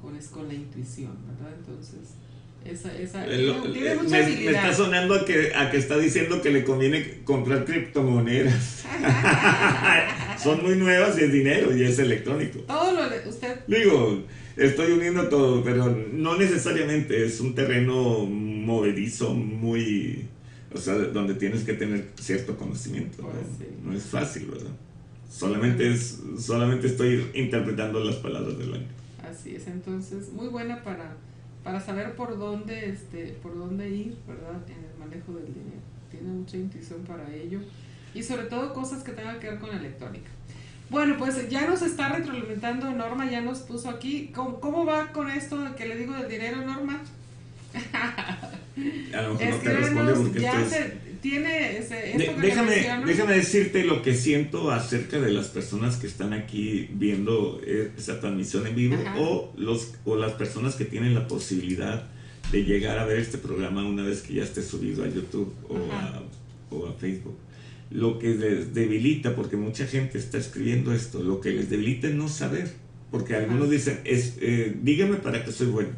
con, con la intuición, ¿verdad? Entonces, esa, esa, tiene, mucha me, me, está sonando a que, a que está diciendo que le conviene comprar criptomonedas. Son muy nuevas y es dinero y es electrónico. Todo lo de usted. Digo, estoy uniendo todo, pero no necesariamente es un terreno movedizo, muy. O sea, donde tienes que tener cierto conocimiento. ¿no? Pues es fácil, ¿verdad? Solamente, es, solamente estoy interpretando las palabras del año. Así es, entonces, muy buena para para saber por dónde, este, por dónde ir, ¿verdad? En el manejo del dinero. Tiene mucha intuición para ello. Y sobre todo cosas que tengan que ver con electrónica. Bueno, pues ya nos está retroalimentando Norma, ya nos puso aquí. ¿Cómo, cómo va con esto que le digo del dinero, Norma? A lo mejor no te responde porque ya tiene ese, déjame, déjame decirte lo que siento acerca de las personas que están aquí viendo eh, esa transmisión en vivo o, los, o las personas que tienen la posibilidad de llegar a ver este programa una vez que ya esté subido a YouTube o, a, o a, Facebook. Lo que les debilita, porque mucha gente está escribiendo esto, lo que les debilita es no saber. Porque algunos dicen, es, eh, dígame para que soy bueno.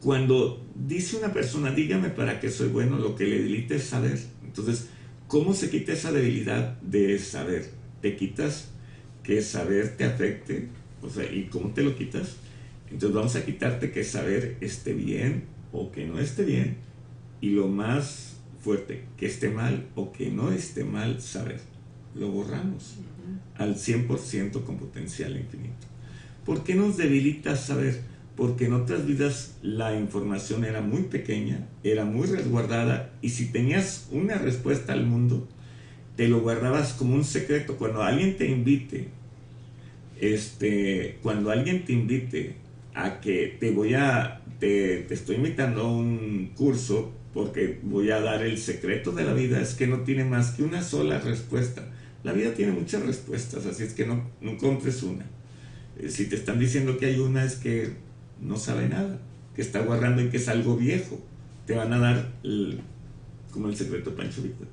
Cuando dice una persona, dígame para que soy bueno, lo que le debilita es saber. Entonces, ¿cómo se quita esa debilidad de saber? Te quitas que saber te afecte, o sea, ¿y cómo te lo quitas? Entonces vamos a quitarte que saber esté bien o que no esté bien, y lo más fuerte, que esté mal o que no esté mal saber. Lo borramos al 100% con potencial infinito. ¿Por qué nos debilita saber? Porque en otras vidas la información era muy pequeña, era muy resguardada y si tenías una respuesta al mundo, te lo guardabas como un secreto. Cuando alguien te invite, este, cuando alguien te invite a que te voy a, te, te estoy invitando a un curso porque voy a dar el secreto de la vida, es que no tiene más que una sola respuesta. La vida tiene muchas respuestas, así es que no, no compres una. Si te están diciendo que hay una, es que no sabe nada, que está guardando y que es algo viejo. Te van a dar como el secreto Pancho Víctor.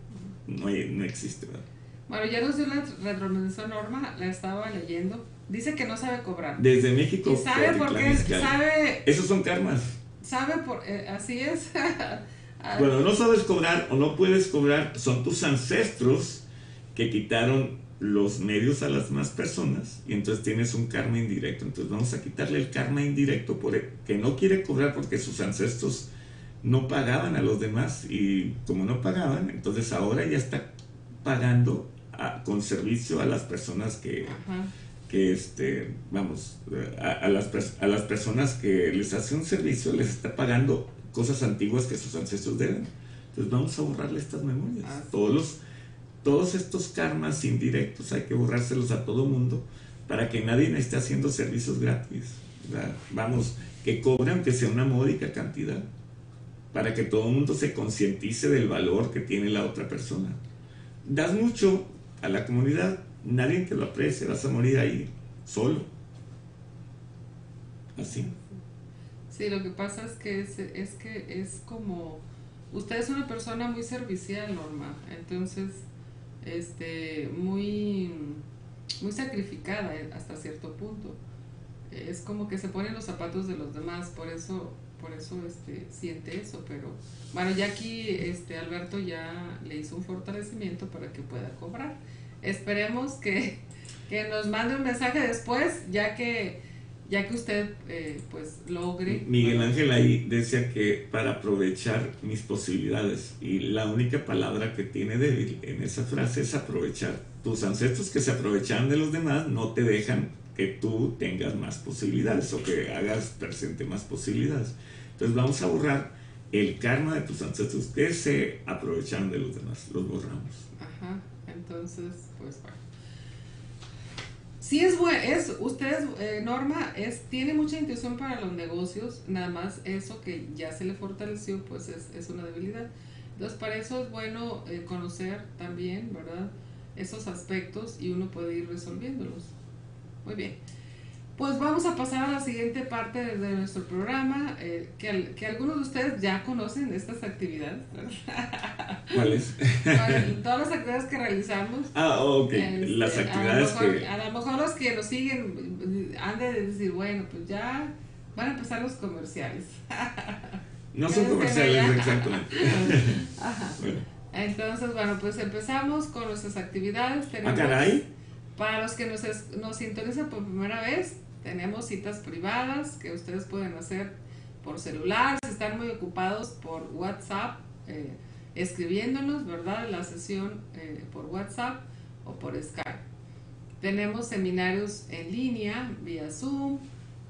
No, no existe, ¿verdad? Bueno, ya nos dio la retroalimentación Norma, la estaba leyendo. Dice que no sabe cobrar. Desde México. ¿Y sabe por qué? Sabe... Esos son karmas. Sabe por... Eh, así es. bueno, no sabes cobrar o no puedes cobrar, son tus ancestros que quitaron los medios a las más personas y entonces tienes un karma indirecto. Entonces vamos a quitarle el karma indirecto por que no quiere cobrar porque sus ancestros no pagaban a los demás y como no pagaban, entonces ahora ya está pagando con servicio a las personas que, que este, vamos, a, las, a las personas que les hace un servicio, les está pagando cosas antiguas que sus ancestros deben. Entonces vamos a borrarle estas memorias. Todos, los, todos estos karmas indirectos hay que borrárselos a todo mundo para que nadie esté haciendo servicios gratis. Vamos, que cobren que sea una módica cantidad para que todo el mundo se concientice del valor que tiene la otra persona. Das mucho a la comunidad, nadie te lo aprecie, vas a morir ahí solo. Así. Sí, lo que pasa es que es, es que es como usted es una persona muy servicial, Norma, entonces este muy muy sacrificada hasta cierto punto. Es como que se pone los zapatos de los demás, por eso por eso este, siente eso, pero bueno, ya aquí este, Alberto ya le hizo un fortalecimiento para que pueda cobrar. Esperemos que, que nos mande un mensaje después, ya que ya que usted eh, pues logre. Miguel Ángel ahí decía que para aprovechar mis posibilidades y la única palabra que tiene débil en esa frase es aprovechar. Tus ancestros que se aprovechan de los demás no te dejan que tú tengas más posibilidades o que hagas presente más posibilidades. Entonces vamos a borrar el karma de tus ancestros que se aprovechan de los demás, los borramos. Ajá, entonces, pues bueno. Sí es bueno, es, usted, eh, Norma, es, tiene mucha intuición para los negocios, nada más eso que ya se le fortaleció, pues es, es una debilidad. Entonces, para eso es bueno eh, conocer también, ¿verdad? Esos aspectos y uno puede ir resolviéndolos. Muy bien. Pues vamos a pasar a la siguiente parte de, nuestro programa, eh, que, que, algunos de ustedes ya conocen estas actividades. ¿Cuáles? todas las actividades que realizamos. Ah, ok. Este, las actividades a que... A lo mejor los que nos siguen han de decir, bueno, pues ya van a empezar los comerciales. no son comerciales, exactamente. Ajá. Entonces, bueno, pues empezamos con nuestras actividades. ¿Ah, Tenemos, ¿A caray? Para los que nos, nos sintonizan por primera vez, tenemos citas privadas que ustedes pueden hacer por celular, si están muy ocupados por WhatsApp, eh, escribiéndonos, ¿verdad? La sesión eh, por WhatsApp o por Skype. Tenemos seminarios en línea, vía Zoom.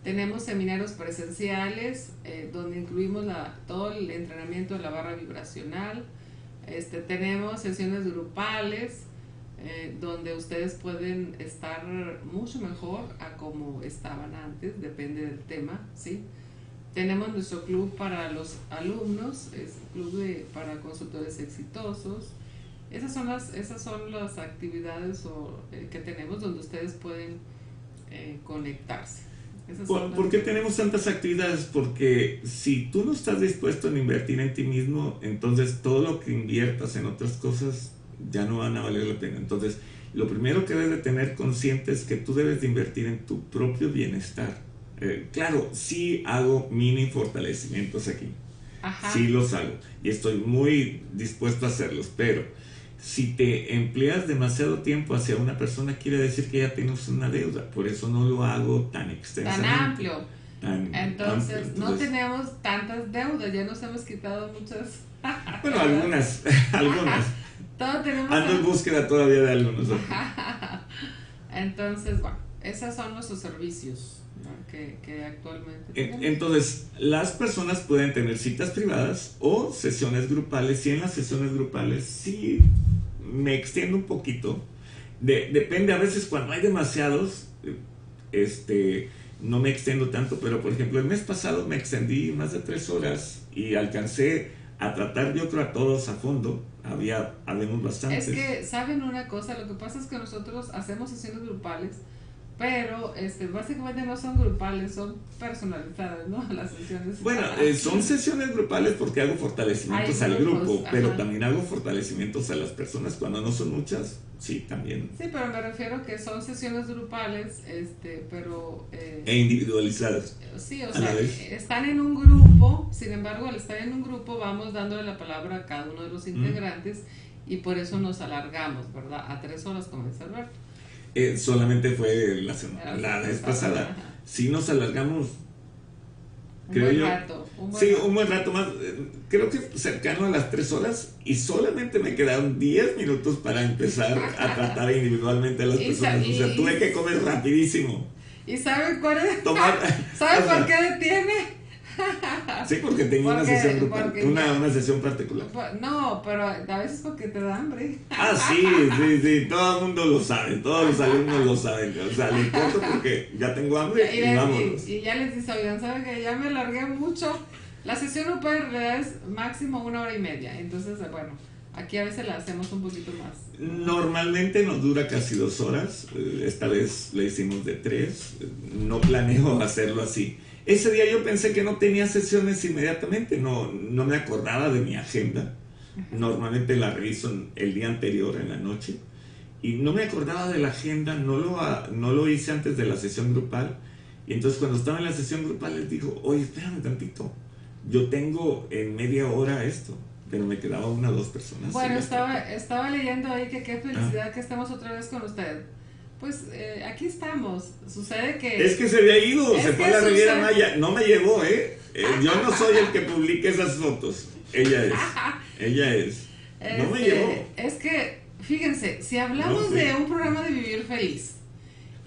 Tenemos seminarios presenciales eh, donde incluimos la, todo el entrenamiento de la barra vibracional. Este, tenemos sesiones grupales eh, donde ustedes pueden estar mucho mejor a como estaban antes, depende del tema, ¿sí? Tenemos nuestro club para los alumnos, es club de, para consultores exitosos. Esas son las, esas son las actividades o, eh, que tenemos donde ustedes pueden eh, conectarse. ¿Por, ¿Por, qué tenemos tantas actividades? Porque si tú no estás dispuesto a invertir en ti mismo, entonces todo lo que inviertas en otras cosas ya no van a valer la pena. Entonces, lo primero que debes de tener consciente es que tú debes de invertir en tu propio bienestar. Eh, claro, sí hago mini fortalecimientos aquí. Sí los hago. Y estoy muy dispuesto a hacerlos. Pero si te empleas demasiado tiempo hacia una persona, quiere decir que ya tienes una deuda. Por eso no lo hago tan extenso. Tan amplio. entonces, no tenemos tantas deudas. Ya nos hemos quitado muchas. bueno, algunas. algunas. Ando en búsqueda todavía de algunos. Entonces, bueno, esos son nuestros servicios que, que, actualmente tenemos. Entonces, las personas pueden tener citas privadas o sesiones grupales. Y en las sesiones grupales, sí me extiendo un poquito. De, depende, a veces cuando hay demasiados, este, no me extiendo tanto, pero por ejemplo, el mes pasado me extendí más de tres horas y alcancé a tratar de otro a todos a fondo había, habíamos bastantes. Es que, ¿saben una cosa? Lo que pasa es que nosotros hacemos sesiones grupales, pero este, básicamente no son grupales, son personalizadas, ¿no? Las sesiones. Bueno, eh, son sesiones grupales porque hago fortalecimientos al grupo, pero también hago fortalecimientos a las personas cuando no son muchas. Sí, también. Sí, pero me refiero que son sesiones grupales, este, pero... Eh, e individualizadas. Sí, o sea, están en un grupo, sin embargo, al estar en un grupo vamos dándole la palabra a cada uno de los integrantes y por eso nos alargamos, ¿verdad? A tres horas, como dice Alberto. Eh, solamente fue la, semana, la vez pasada. Si nos alargamos un buen rato. Un buen sí, rato. un buen rato más. eh, Creo que cercano a las tres horas y solamente me quedaron 10 minutos para empezar a tratar individualmente a las personas. O sea, tuve que comer rapidísimo. ¿Y saben cuál es? Tomar, ¿Saben o sea, por qué detiene? Sí, porque tenía una sesión porque una, una sesión particular. No, pero a veces porque te da hambre. Ah, sí, sí, sí, todo el mundo lo sabe, todos los alumnos lo saben. O sea, le corto porque ya tengo hambre Y, y, vámonos. y- y ya les dice, oigan, ¿saben que ya me alargué mucho? La sesión realidad es máximo una hora y media. Entonces, bueno, aquí a veces la hacemos un poquito más. Normalmente nos dura casi dos horas, eh, esta vez le hicimos de tres, eh, no planeo hacerlo así. Ese día yo pensé que no tenía sesiones inmediatamente, no, no me acordaba de mi agenda. Normalmente la reviso el día anterior, en la noche, y no me acordaba de la agenda, no lo, ha- no lo hice antes de la sesión grupal. Y entonces cuando estaba en la sesión grupal les digo, oye, espérame tantito, yo tengo en media hora esto, pero me quedaba una o dos personas. Bueno, estaba, estaba leyendo ahí que qué felicidad que estamos otra vez con usted. Pues eh, aquí estamos. Sucede que... Es que se había ido, se fue a la Riviera Maya. No me llevó, ¿eh? Eh, Yo no soy el que publique esas fotos. Ella es. Ella es. No me Este, llevó. Es que, fíjense, si hablamos No de un programa de vivir feliz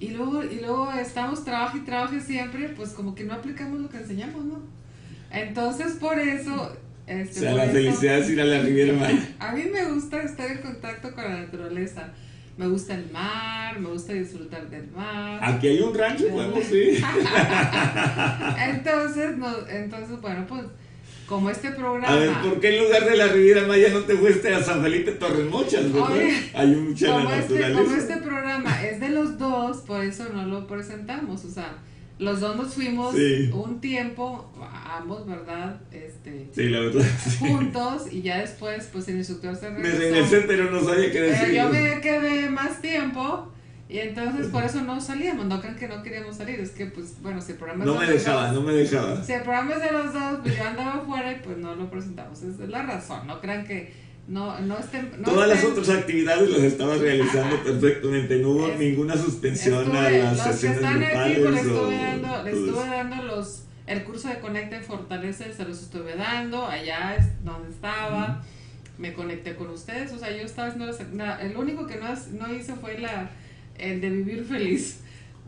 y luego, y luego estamos trabajo y trabajo siempre, pues como que no aplicamos lo que enseñamos, ¿no? Entonces, por eso... O Este, sea, por la eso- felicidad es ir a la Riviera Maya. A mí me gusta estar en contacto con la naturaleza. Me gusta el mar, me gusta disfrutar del mar. Aquí hay un rancho, podemos ir. Entonces, no, entonces, bueno, pues como este programa... A ver, ¿por qué en lugar de la Riviera Maya no te fuiste a San Felipe Torres Mochas, verdad? Oye, Hay mucha como la este, como este programa es de los dos, por eso no lo presentamos. O sea, los dos nos fuimos Sí. un tiempo, ambos, ¿verdad? Este, Sí, la verdad. sí. juntos y ya después, pues el instructor se Me regresó. regresé, pero no sabía qué Pero decir. yo me quedé más tiempo y entonces por eso no salíamos. No crean que no queríamos salir, es que, pues, bueno, si el programa No me de los dejaba, dos- no me dejaba. Si el programa es de los dos, pues yo andaba afuera y pues no lo presentamos. Esa es la razón. No crean que no, no estén. No Todas las otras actividades las estaba realizando perfectamente. No hubo Es- ninguna suspensión a las sesiones grupales. pues les o estuve dando, les todo estuve eso. dando los, el curso de Conecta y Fortalece, se los estuve dando, allá es donde estaba, me conecté con ustedes, o sea, yo estaba haciendo, las- el único que no, no hice fue la, el de vivir feliz.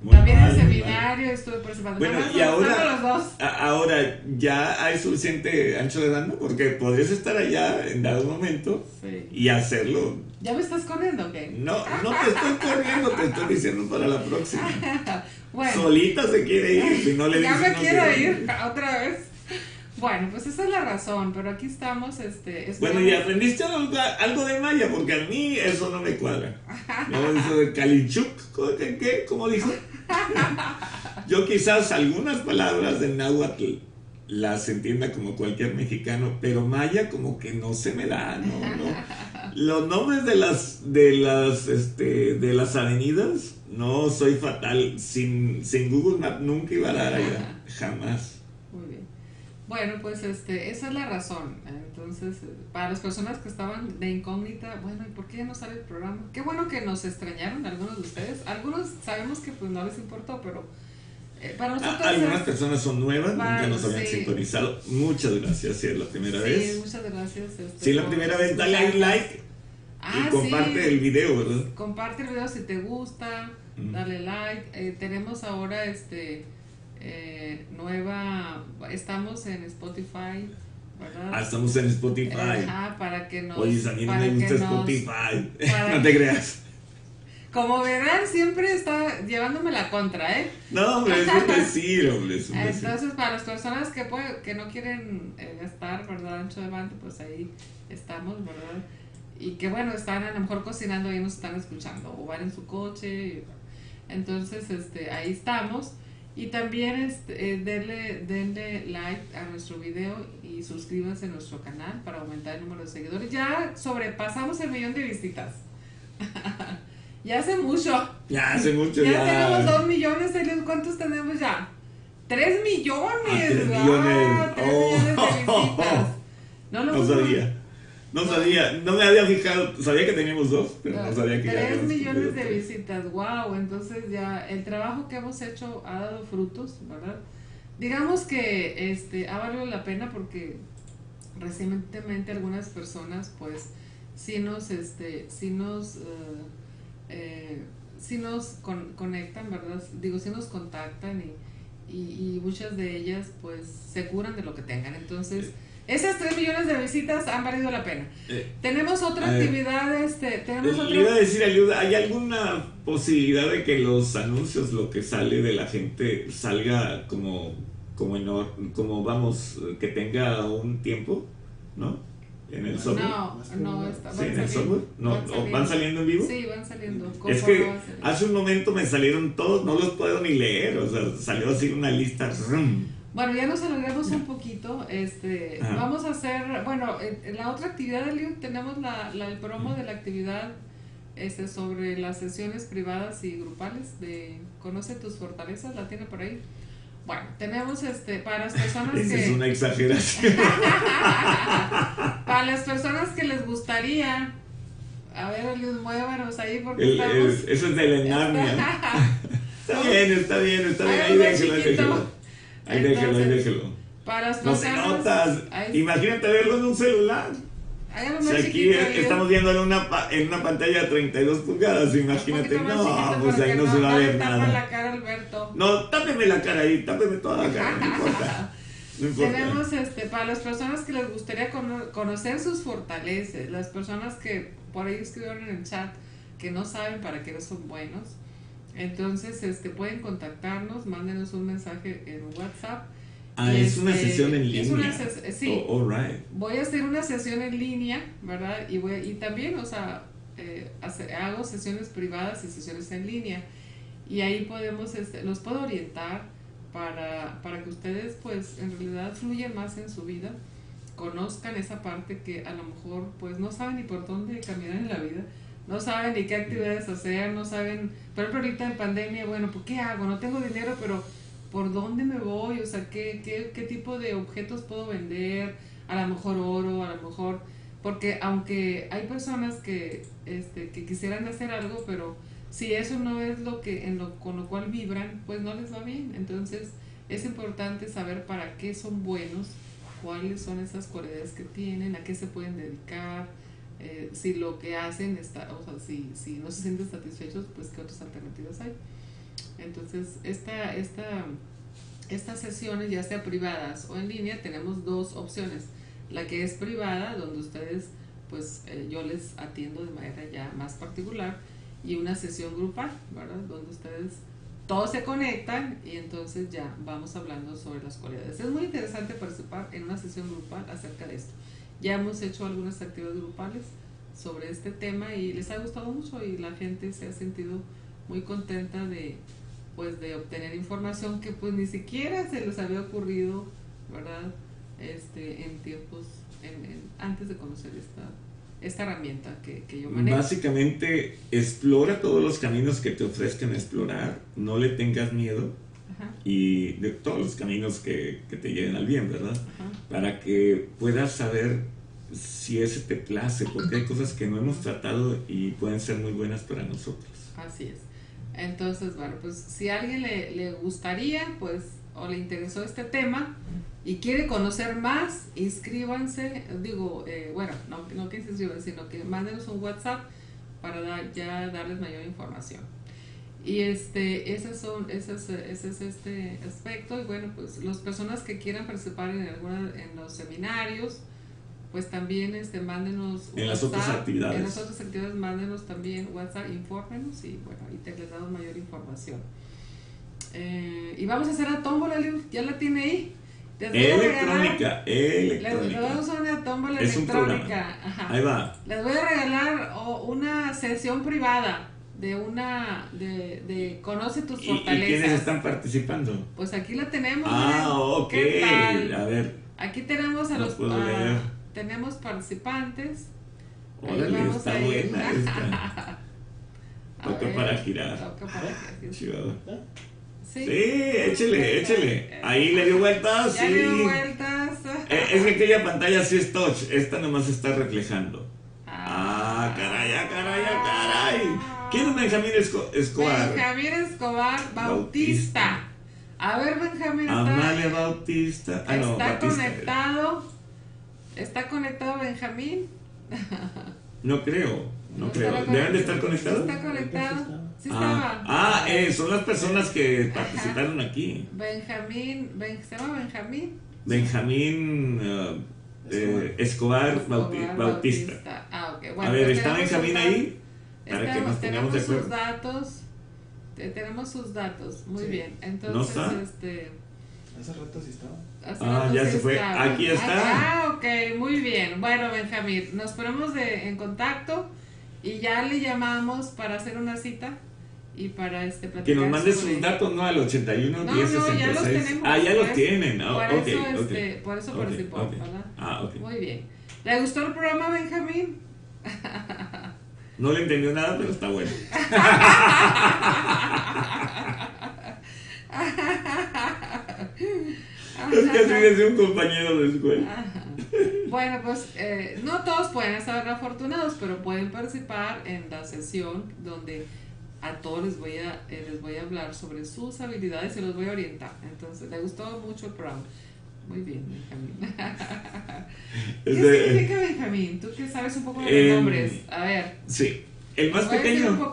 Muy También mal, el seminario estuve participando. Bueno, y ahora- gustaron los dos. A- Ahora, ¿ya hay suficiente ancho de banda? Porque podrías estar allá en dado momento Sí. y hacerlo. ¿Ya me estás corriendo o qué? No, no te estoy corriendo, te estoy diciendo para la próxima. Bueno. Solita se quiere ir, si no le ya me no quiero ir otra vez. Bueno, pues esa es la razón, pero aquí estamos, este... Bueno, y aprendiste algo, algo de Maya, porque a mí eso no me cuadra. No, eso. ¿Cómo dijo? Yo quizás algunas palabras de náhuatl las entienda como cualquier mexicano, pero Maya como que no se me da, no, no. Los nombres de las, de las, este, de las avenidas, no, soy fatal. Sin, sin Google Maps nunca iba a dar allá, jamás. Muy bien. Bueno, pues este, esa es la razón. Entonces, eh, para las personas que estaban de incógnita, bueno, ¿y por qué ya no sale el programa? Qué bueno que nos extrañaron algunos de ustedes. Algunos sabemos que pues no les importó, pero eh, para A- nosotros... Algunas es- personas son nuevas, nunca Vale, nos habían sí. sintonizado. Muchas gracias, si es la primera sí, vez. muchas gracias. este, Si es la primera vez, dale escucharnos. like Ah, y comparte sí. el video, ¿verdad? Comparte el video si te gusta, Mm. dale like. Eh, tenemos ahora este eh, nueva, estamos en Spotify, ¿verdad? Ah, estamos en Spotify. Ajá, para que nos. Oye, a mí no me gusta nos- Spotify. no te creas. Como verán, siempre está llevándome la contra, ¿eh? No, hombre, es un decir, hombre, es un decir. Entonces, para las personas que, puede- que no quieren eh, gastar, ¿verdad? Ancho de banda, pues ahí estamos, ¿verdad? Y que bueno, están a lo mejor cocinando y nos están escuchando, o van en su coche. y- entonces, este, ahí estamos. Y también este, eh, denle, denle like a nuestro video y suscríbanse a nuestro canal para aumentar el número de seguidores. Ya sobrepasamos el millón de visitas. ya hace mucho. Ya hace mucho, Ya, ya. tenemos dos millones. ¿cuántos tenemos ya? ¡Tres millones! Ah, tres ¡Ah! millones. ¡Tres Oh. millones de visitas! No lo No sabía. No sabía, no me había fijado, sabía que teníamos dos, pero no, sabía que ya 3 millones de visitas, wow, entonces ya el trabajo que hemos hecho ha dado frutos, ¿verdad? Digamos que este ha valido la pena porque recientemente algunas personas pues sí nos, este, sí nos, eh, eh nos conectan, ¿verdad? Digo, sí nos contactan y, y, muchas de ellas pues se curan de lo que tengan, entonces... Esas 3 millones de visitas han valido la pena. Eh, tenemos otra actividad, este, tenemos otra... iba a decir, ayuda, ¿hay alguna posibilidad de que los anuncios, lo que sale de la gente, salga como, como, en, como vamos, que tenga un tiempo, ¿no? En el software. No, no, está, ¿Sí, en el software? No, van, saliendo. en vivo? Sí, van saliendo. Es que hace un momento me salieron todos, no los puedo ni leer, o sea, salió así una lista. Bueno, ya nos alegremos un poquito. Este, vamos a hacer, bueno, en, la otra actividad del libro tenemos la, la, el promo de la actividad este, sobre las sesiones privadas y grupales de Conoce tus fortalezas, la tiene por ahí. Bueno, tenemos este, para las personas que... es una exageración. para las personas que les gustaría, a ver, Eliud, muévanos ahí porque el, estamos... eso es de la está bien, está bien, está bien, ahí déjelo, déjelo. Ahí déjelo, ahí déjelo. Para no se notas. Imagínate verlo en un celular. Si aquí estamos viendo en una, en una pantalla de 32 pulgadas, imagínate, no, pues ahí no, se va a ver nada. La cara, Alberto. No, tápeme la cara ahí, tápeme toda la cara, no importa. No importa. Tenemos este, para las personas que les gustaría conocer sus fortalezas, las personas que por ahí escribieron en el chat que no saben para qué son buenos, entonces, este, pueden contactarnos, mándenos un mensaje en WhatsApp. Ah, es una este, sesión en línea. sí. Oh, voy a hacer una sesión en línea, ¿verdad? Y, voy, y también, o sea, eh, hago sesiones privadas y sesiones en línea. Y ahí podemos, este, los puedo orientar para, para que ustedes, pues, en realidad fluyan más en su vida, conozcan esa parte que a lo mejor, pues, no saben ni por dónde caminar en la vida no saben ni qué actividades hacer, no saben, pero ahorita en pandemia, bueno, pues ¿qué hago? No tengo dinero, pero ¿por dónde me voy? O sea, ¿qué, qué, qué tipo de objetos puedo vender? A lo mejor oro, a lo mejor, porque aunque hay personas que, este, que quisieran hacer algo, pero si eso no es lo que, en lo, con lo cual vibran, pues no les va bien. Entonces, es importante saber para qué son buenos, cuáles son esas cualidades que tienen, a qué se pueden dedicar, eh, si lo que hacen está, o sea, si, si no se sienten satisfechos, pues qué otras alternativas hay. Entonces, esta, esta, estas sesiones, ya sea privadas o en línea, tenemos dos opciones. La que es privada, donde ustedes, pues eh, yo les atiendo de manera ya más particular, y una sesión grupal, ¿verdad? Donde ustedes todos se conectan y entonces ya vamos hablando sobre las cualidades. Es muy interesante participar en una sesión grupal acerca de esto. Ya hemos hecho algunas actividades grupales sobre este tema y les ha gustado mucho y la gente se ha sentido muy contenta de pues de obtener información que pues ni siquiera se les había ocurrido, ¿verdad? Este, en tiempos, en, antes de conocer esta, esta herramienta que, que yo manejo. Básicamente, explora todos los caminos que te ofrezcan explorar, no le tengas miedo y de todos los caminos que, que te lleven al bien, ¿verdad? Para que puedas saber si ese te place, porque hay cosas que no hemos tratado y pueden ser muy buenas para nosotros. Así es. Entonces, bueno, pues si a alguien le, le gustaría, pues, o le interesó este tema y quiere conocer más, inscríbanse, digo, eh, bueno, no, no que se inscriban, sino que mándenos un WhatsApp para ya darles mayor información. Y este, esos son, ese es, ese es este aspecto. Y bueno, pues las personas que quieran participar en alguna, en los seminarios, pues también este, mándenos en las otras actividades. En las otras actividades mándenos también WhatsApp, infórmenos y bueno, ahí te les damos mayor información. Eh, y vamos a hacer a tómbola, ya la tiene ahí. Electrónica, electrónica. Les, vamos a una tómbola electrónica. Ahí va. Les voy a regalar una sesión privada de una de, de conoce tus fortalezas. ¿Y quiénes están participando? Pues aquí la tenemos. Ah, ok. A ver. Aquí tenemos a los tenemos participantes. Órale, está buena esta. Toca para girar. Toca para girar. Sí, sí échele, échele. Ahí le dio vueltas. Ya le dio vueltas. Eh, es que aquella pantalla sí es touch, esta nomás está reflejando. Ah, ah, caray, ah, caray. ¿Quién es Benjamín Escobar? Benjamín Escobar Bautista. A ver, Benjamín. Amalia Bautista. Ah, está conectado. ¿Está conectado Benjamín? no creo, no creo. ¿Deben de estar conectados? ¿Está conectado? Sí ah, estaba. Ah, eh, son las personas que participaron aquí. Benjamín, ¿se llama Benjamín? Benjamín uh, eh, Escobar, Bautista. Ah, ok. Bueno, a ver, ¿está Benjamín ahí? Para que nos tengamos de acuerdo. sus datos. Tenemos sus datos. Muy bien. Entonces, ¿No está? este. Hace rato sí estaba. ah, ya se fue. Aquí está. Ah, ok, muy bien. Bueno, Benjamín, nos ponemos de, en contacto y ya le llamamos para hacer una cita y para este platicar Que nos mande sus datos, ¿no? Al 81 no, 10 no, ya los tenemos. Ah, ya los tienen. Oh, por, okay, eso, okay. Este, por eso okay, participó, ¿verdad? Ah, ok. Muy bien. ¿Le gustó el programa, Benjamín? No le entendió nada, pero está bueno. es que así decía un compañero de escuela. Bueno, pues eh, no todos pueden estar afortunados, pero pueden participar en la sesión donde a todos les voy a, eh, les voy a hablar sobre sus habilidades y los voy a orientar. Entonces, le gustó mucho el programa. Muy bien, Benjamín. ¿Qué significa Benjamín? Tú que sabes un poco de los nombres. A ver. Sí. El más pequeño.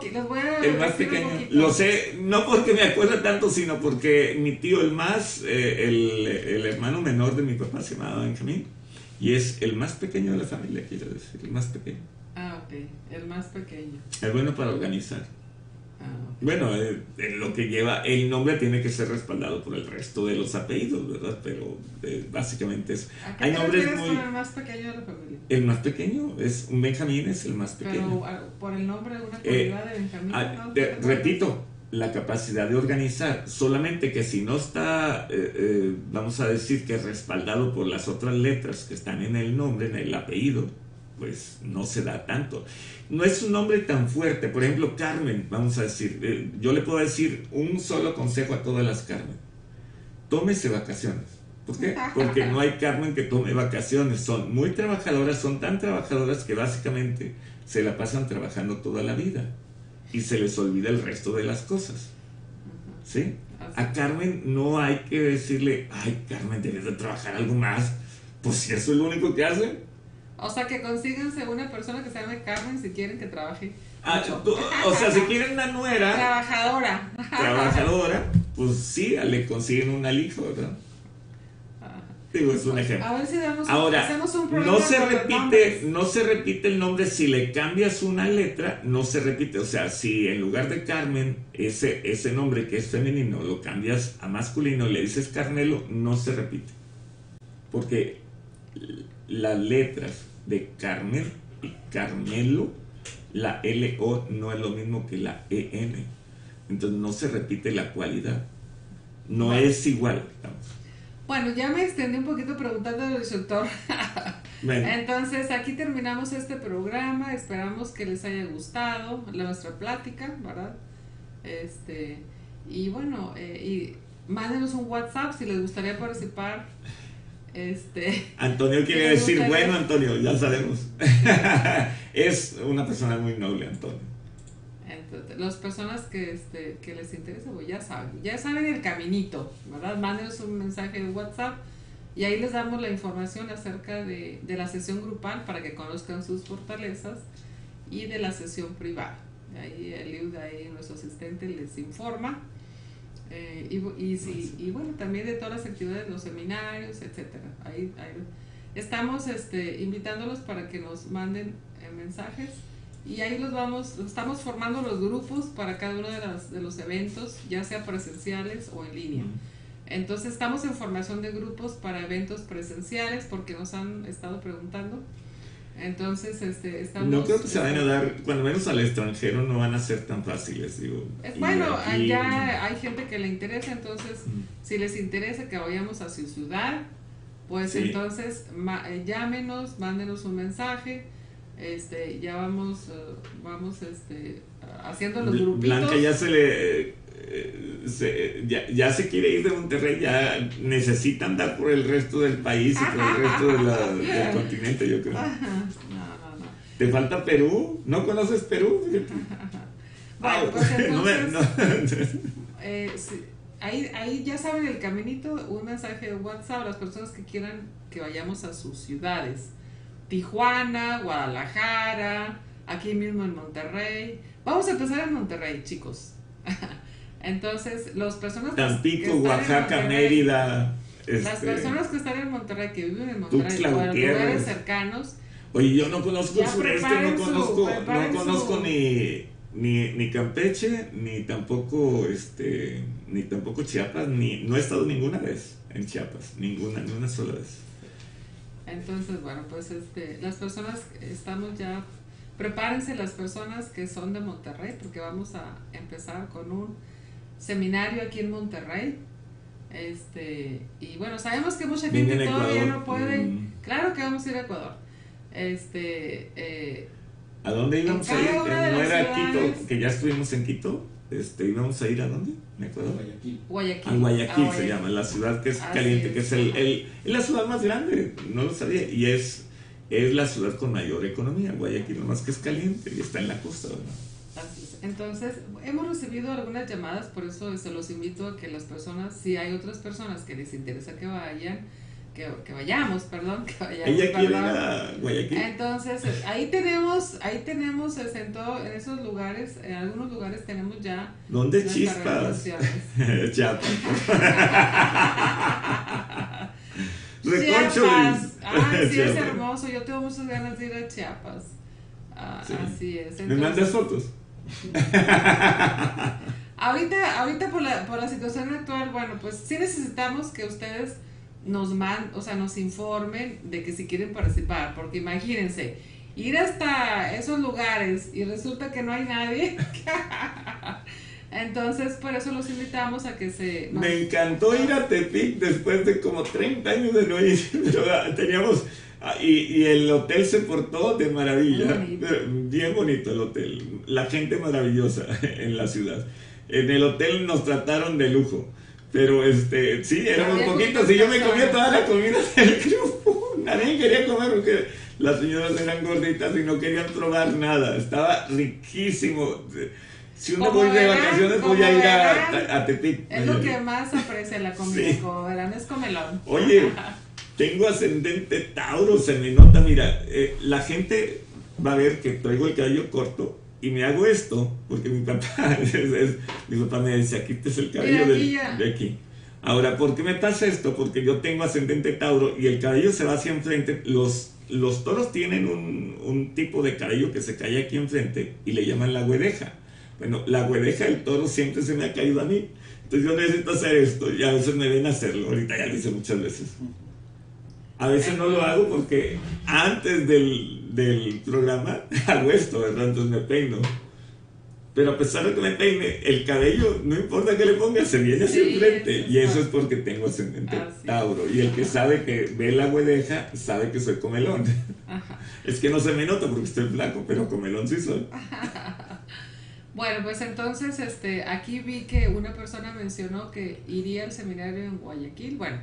el más pequeño. Lo sé, no porque me acuerde tanto, sino porque mi tío, el más, eh, el, el, hermano menor de mi papá se llamaba Benjamín. Y es el más pequeño de la familia, quiero decir, el más pequeño. Ah, ok, el más pequeño. Es bueno para organizar. Ah, bueno, eh, lo que lleva, el nombre tiene que ser respaldado por el resto de los apellidos, ¿verdad? Pero eh, básicamente es... ¿A hay nombres muy... el más pequeño de la familia? El más pequeño, es un Benjamín es el más pequeño. Pero ah, por el nombre, alguna cualidad de Benjamín. Ah, repito, la capacidad de organizar, solamente que si no está, eh, vamos a decir que respaldado por las otras letras que están en el nombre, en el apellido, pues no se da tanto. No es un nombre tan fuerte, por ejemplo, Carmen, vamos a decir, eh, yo le puedo decir un solo consejo a todas las Carmen. Tómese vacaciones. ¿Por qué? Porque no hay Carmen que tome vacaciones. Son muy trabajadoras, son tan trabajadoras que básicamente se la pasan trabajando toda la vida y se les olvida el resto de las cosas. ¿Sí? A Carmen no hay que decirle, ay, Carmen, debes de trabajar algo más. Pues si eso es lo único que hacen, o sea, que consíganse una persona que se llame Carmen si quieren que trabaje. Ah, o sea, si quieren una nuera. Trabajadora. Trabajadora, pues sí, le consiguen una hijo, ¿verdad? Digo, es un ejemplo. A ver si damos Ahora, un no se repite, no se repite el nombre si le cambias una letra, no se repite. O sea, si en lugar de Carmen, ese, ese nombre que es femenino, lo cambias a masculino, le dices Carmelo, no se repite. Porque las letras de Carmel y Carmelo, la LO no es lo mismo que la EN. Entonces no se repite la cualidad. No es igual. Bueno, ya me extendí un poquito preguntando al instructor. Entonces, aquí terminamos este programa. Esperamos que les haya gustado nuestra plática, ¿verdad? Este, y bueno, eh, y mándenos un WhatsApp si les gustaría participar este, Antonio quiere decir, bueno, Antonio, ya sabemos. es una persona muy noble, Antonio. Entonces, las personas que, este, que les interesa, pues ya saben, ya saben el caminito, ¿verdad? Mándenos un mensaje de WhatsApp y ahí les damos la información acerca de, de la sesión grupal para que conozcan sus fortalezas y de la sesión privada. Ahí el ahí nuestro asistente les informa eh, y, y, sí, y bueno, también de todas las actividades, los seminarios, etcétera. Ahí, estamos este, invitándolos para que nos manden eh, mensajes y ahí los vamos, estamos formando los grupos para cada uno de, las, de los eventos, ya sea presenciales o en línea. Entonces estamos en formación de grupos para eventos presenciales porque nos han estado preguntando entonces, este, estamos... No creo que se vayan a dar, cuando menos al extranjero, no van a ser tan fáciles, digo. bueno, ya hay gente que le interesa, entonces, si les interesa que vayamos a su ciudad, pues entonces eh, llámenos, mándenos un mensaje, este, ya vamos, eh, vamos, este, haciendo los grupitos. Blanca ya se le... Se, ya, ya se quiere ir de Monterrey, ya necesita andar por el resto del país y por el resto de la- del continente, yo creo. No, no, no. ¿Te falta Perú? ¿No conoces Perú? Bueno, Ah, pues no me- entonces, no. eh, sí, ahí, ahí ya saben el caminito, un mensaje de WhatsApp a las personas que quieran que vayamos a sus ciudades. Tijuana, Guadalajara, aquí mismo en Monterrey. Vamos a empezar en Monterrey, chicos. Entonces, las personas Tampico, están en Oaxaca, Monterrey- Mérida. Las este, personas que están en Monterrey, que viven en Monterrey o en lugares cercanos, Oye, yo no conozco el sureste, no su- conozco, no conozco su- ni, ni, ni Campeche, ni tampoco este, ni tampoco Chiapas, ni no he estado ninguna vez en Chiapas, ninguna, ni una sola vez. Entonces, bueno, pues este, las personas, estamos ya, prepárense las personas que son de Monterrey, porque vamos a empezar con un seminario aquí en Monterrey. Este, y bueno, sabemos que mucha gente en todavía Ecuador. no puede. Mm. Claro que vamos a ir a Ecuador. Este, eh, ¿A dónde íbamos a ir? de ¿No era ciudades. Quito? Que ya estuvimos en Quito. Este, íbamos a ir a dónde? ¿En Ecuador? Guayaquil. Guayaquil. A Guayaquil Ah, se llama, la ciudad que es Así caliente, es. que es el, el- es la ciudad más grande, no lo sabía, y es, es la ciudad con mayor economía, Guayaquil, nomás que es caliente y está en la costa, ¿verdad? Entonces, hemos recibido algunas llamadas, por eso se los invito a que las personas, si hay otras personas que les interesa que vayan, que, que vayamos, perdón, que vayamos. Ella quiere ir a Guayaquil. Entonces, ahí tenemos, ahí tenemos en, todo- en esos lugares, en algunos lugares tenemos ya ¿Dónde chispas? relaciones. Chiapas. Chiapas. Ah, sí, es hermoso. Yo tengo muchas ganas de ir a Chiapas. Ah, Sí. Así es. ¿Me mandas Entonces, fotos? Ahorita, ahorita por la, por la situación actual, bueno, pues sí necesitamos que ustedes nos man, o sea, nos informen de que si quieren participar, porque imagínense, ir hasta esos lugares y resulta que no hay nadie. Entonces, por eso los invitamos a que se... Me encantó ir a Tepic después de como 30 años de no ir. Ah, Teníamos. Ah, Y, y el hotel se portó de maravilla. Bonito. Bien bonito el hotel. La gente maravillosa en la ciudad. En el hotel nos trataron de lujo. Pero este, sí, éramos poquitos. Y yo me comía toda la comida del grupo. Nadie quería comer porque las señoras eran gorditas y no querían probar nada. Estaba riquísimo. Si uno voy de vacaciones, voy a ir a, verán, a Tepic. Es lo que más aprecia la comida, Sí. verán, es comelón. Oye, tengo ascendente Tauro, se me nota, mira, eh, la gente va a ver que traigo el cabello corto y me hago esto, porque mi papá, es- es- mi papá me decía, quítes el cabello Mira, aquí de aquí. Ahora, ¿por qué me pasa esto? Porque yo tengo ascendente Tauro y el cabello se va hacia enfrente. Los, los toros tienen un, un tipo de cabello que se cae aquí enfrente y le llaman la güedeja. Bueno, la güedeja del toro siempre se me ha caído a mí. Entonces yo necesito hacer esto y a veces me ven a hacerlo. Ahorita ya lo hice muchas veces. A veces no lo hago porque antes del, del programa hago esto, ¿verdad? Entonces me peino. Pero a pesar de que me peine, el cabello, no importa que le ponga, se viene hacia Sí, enfrente. Y eso es porque tengo ascendente Así. Tauro. Y el que sabe que ve la güedeja, sabe que soy comelón. Ajá. Es que no se me nota porque estoy flaco, pero comelón sí soy. Bueno, pues entonces este, aquí vi que una persona mencionó que iría al seminario en Guayaquil. Bueno,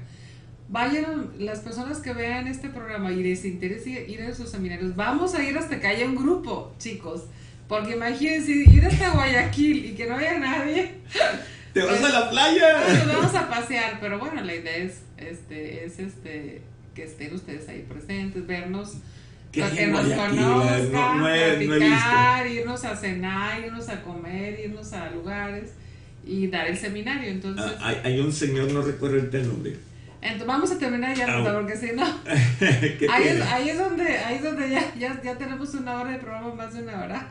vayan las personas que vean este programa y les interese ir a esos seminarios. Vamos a ir hasta que haya un grupo, chicos. Porque imagínense ir hasta Guayaquil y que no haya nadie. ¡Te vas Pues, a la playa! Nos vamos a pasear, pero bueno, la idea es, este, es este, que estén ustedes ahí presentes, vernos, ¿Qué para hay que nos Guayaquil? conozcan, No- no he- no he platicar, irnos a cenar, irnos a comer, irnos a lugares y dar el seminario. Entonces, Ah, hay, hay un señor, no recuerdo el nombre. Vamos a terminar ya, porque si no, ¿Qué ahí es, ahí es donde, ahí es donde ya, ya, ya tenemos una hora de programa, más de una hora.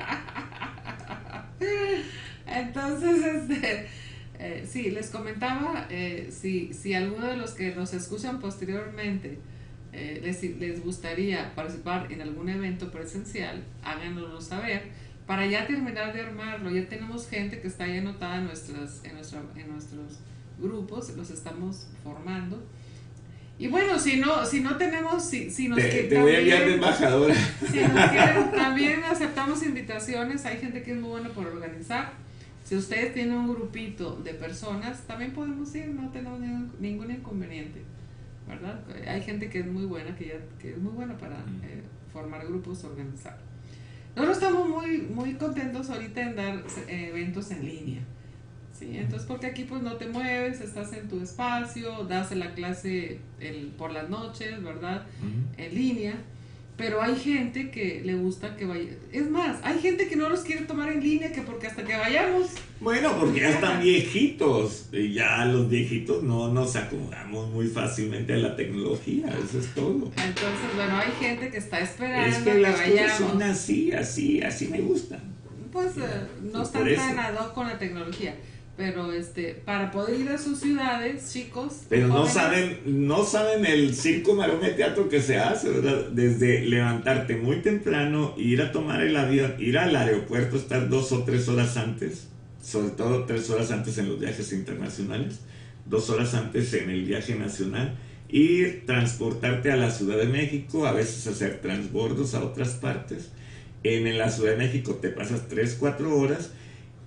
Entonces, este, eh, sí, les comentaba, eh, si, si alguno de los que nos escuchan posteriormente eh, les, les gustaría participar en algún evento presencial, háganoslo saber para ya terminar de armarlo. Ya tenemos gente que está ahí anotada en, nuestras, en, nuestra, en nuestros grupos, los estamos formando. Y bueno, si no, si no tenemos, si, si nos Te, que- te voy a enviar de embajadora. si nos quieren, también aceptamos invitaciones. Hay gente que es muy buena por organizar. Si ustedes tienen un grupito de personas, también podemos ir, no tenemos ningún, ningún inconveniente, ¿verdad? Hay gente que es muy buena, que, ya, que es muy buena para eh, formar grupos, organizar. Nosotros estamos muy, muy contentos ahorita en dar eh, eventos en línea. ¿Sí? Entonces, porque aquí pues no te mueves, estás en tu espacio, das la clase el, por las noches, ¿verdad? En línea. Pero hay gente que le gusta que vaya. Es más, hay gente que no los quiere tomar en línea que porque hasta que vayamos. Bueno, porque ya están viejitos. Y ya los viejitos no nos acomodamos muy fácilmente a la tecnología. Eso es todo. Entonces, bueno, hay gente que está esperando es que, las cosas son así, así, así me gustan. Pues eh, no están tan ad hoc con la tecnología pero este para poder ir a sus ciudades chicos pero no saben no saben el circo marome teatro que se hace verdad desde levantarte muy temprano ir a tomar el avión ir al aeropuerto estar dos o tres horas antes sobre todo tres horas antes en los viajes internacionales dos horas antes en el viaje nacional ir transportarte a la Ciudad de México a veces hacer transbordos a otras partes. En la Ciudad de México te pasas tres cuatro horas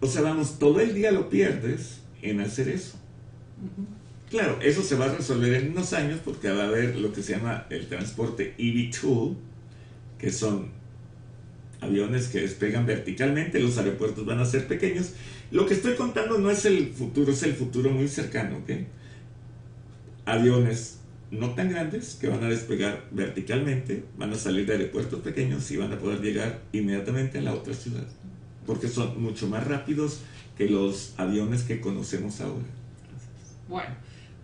o sea, vamos, todo el día lo pierdes en hacer eso. Claro, eso se va a resolver en unos años porque va a haber lo que se llama el transporte eVTOL, que son aviones que despegan verticalmente, los aeropuertos van a ser pequeños. Lo que estoy contando no es el futuro, es el futuro muy cercano, ¿ok? Aviones no tan grandes que van a despegar verticalmente, van a salir de aeropuertos pequeños y van a poder llegar inmediatamente a la otra ciudad porque son mucho más rápidos que los aviones que conocemos ahora. Bueno,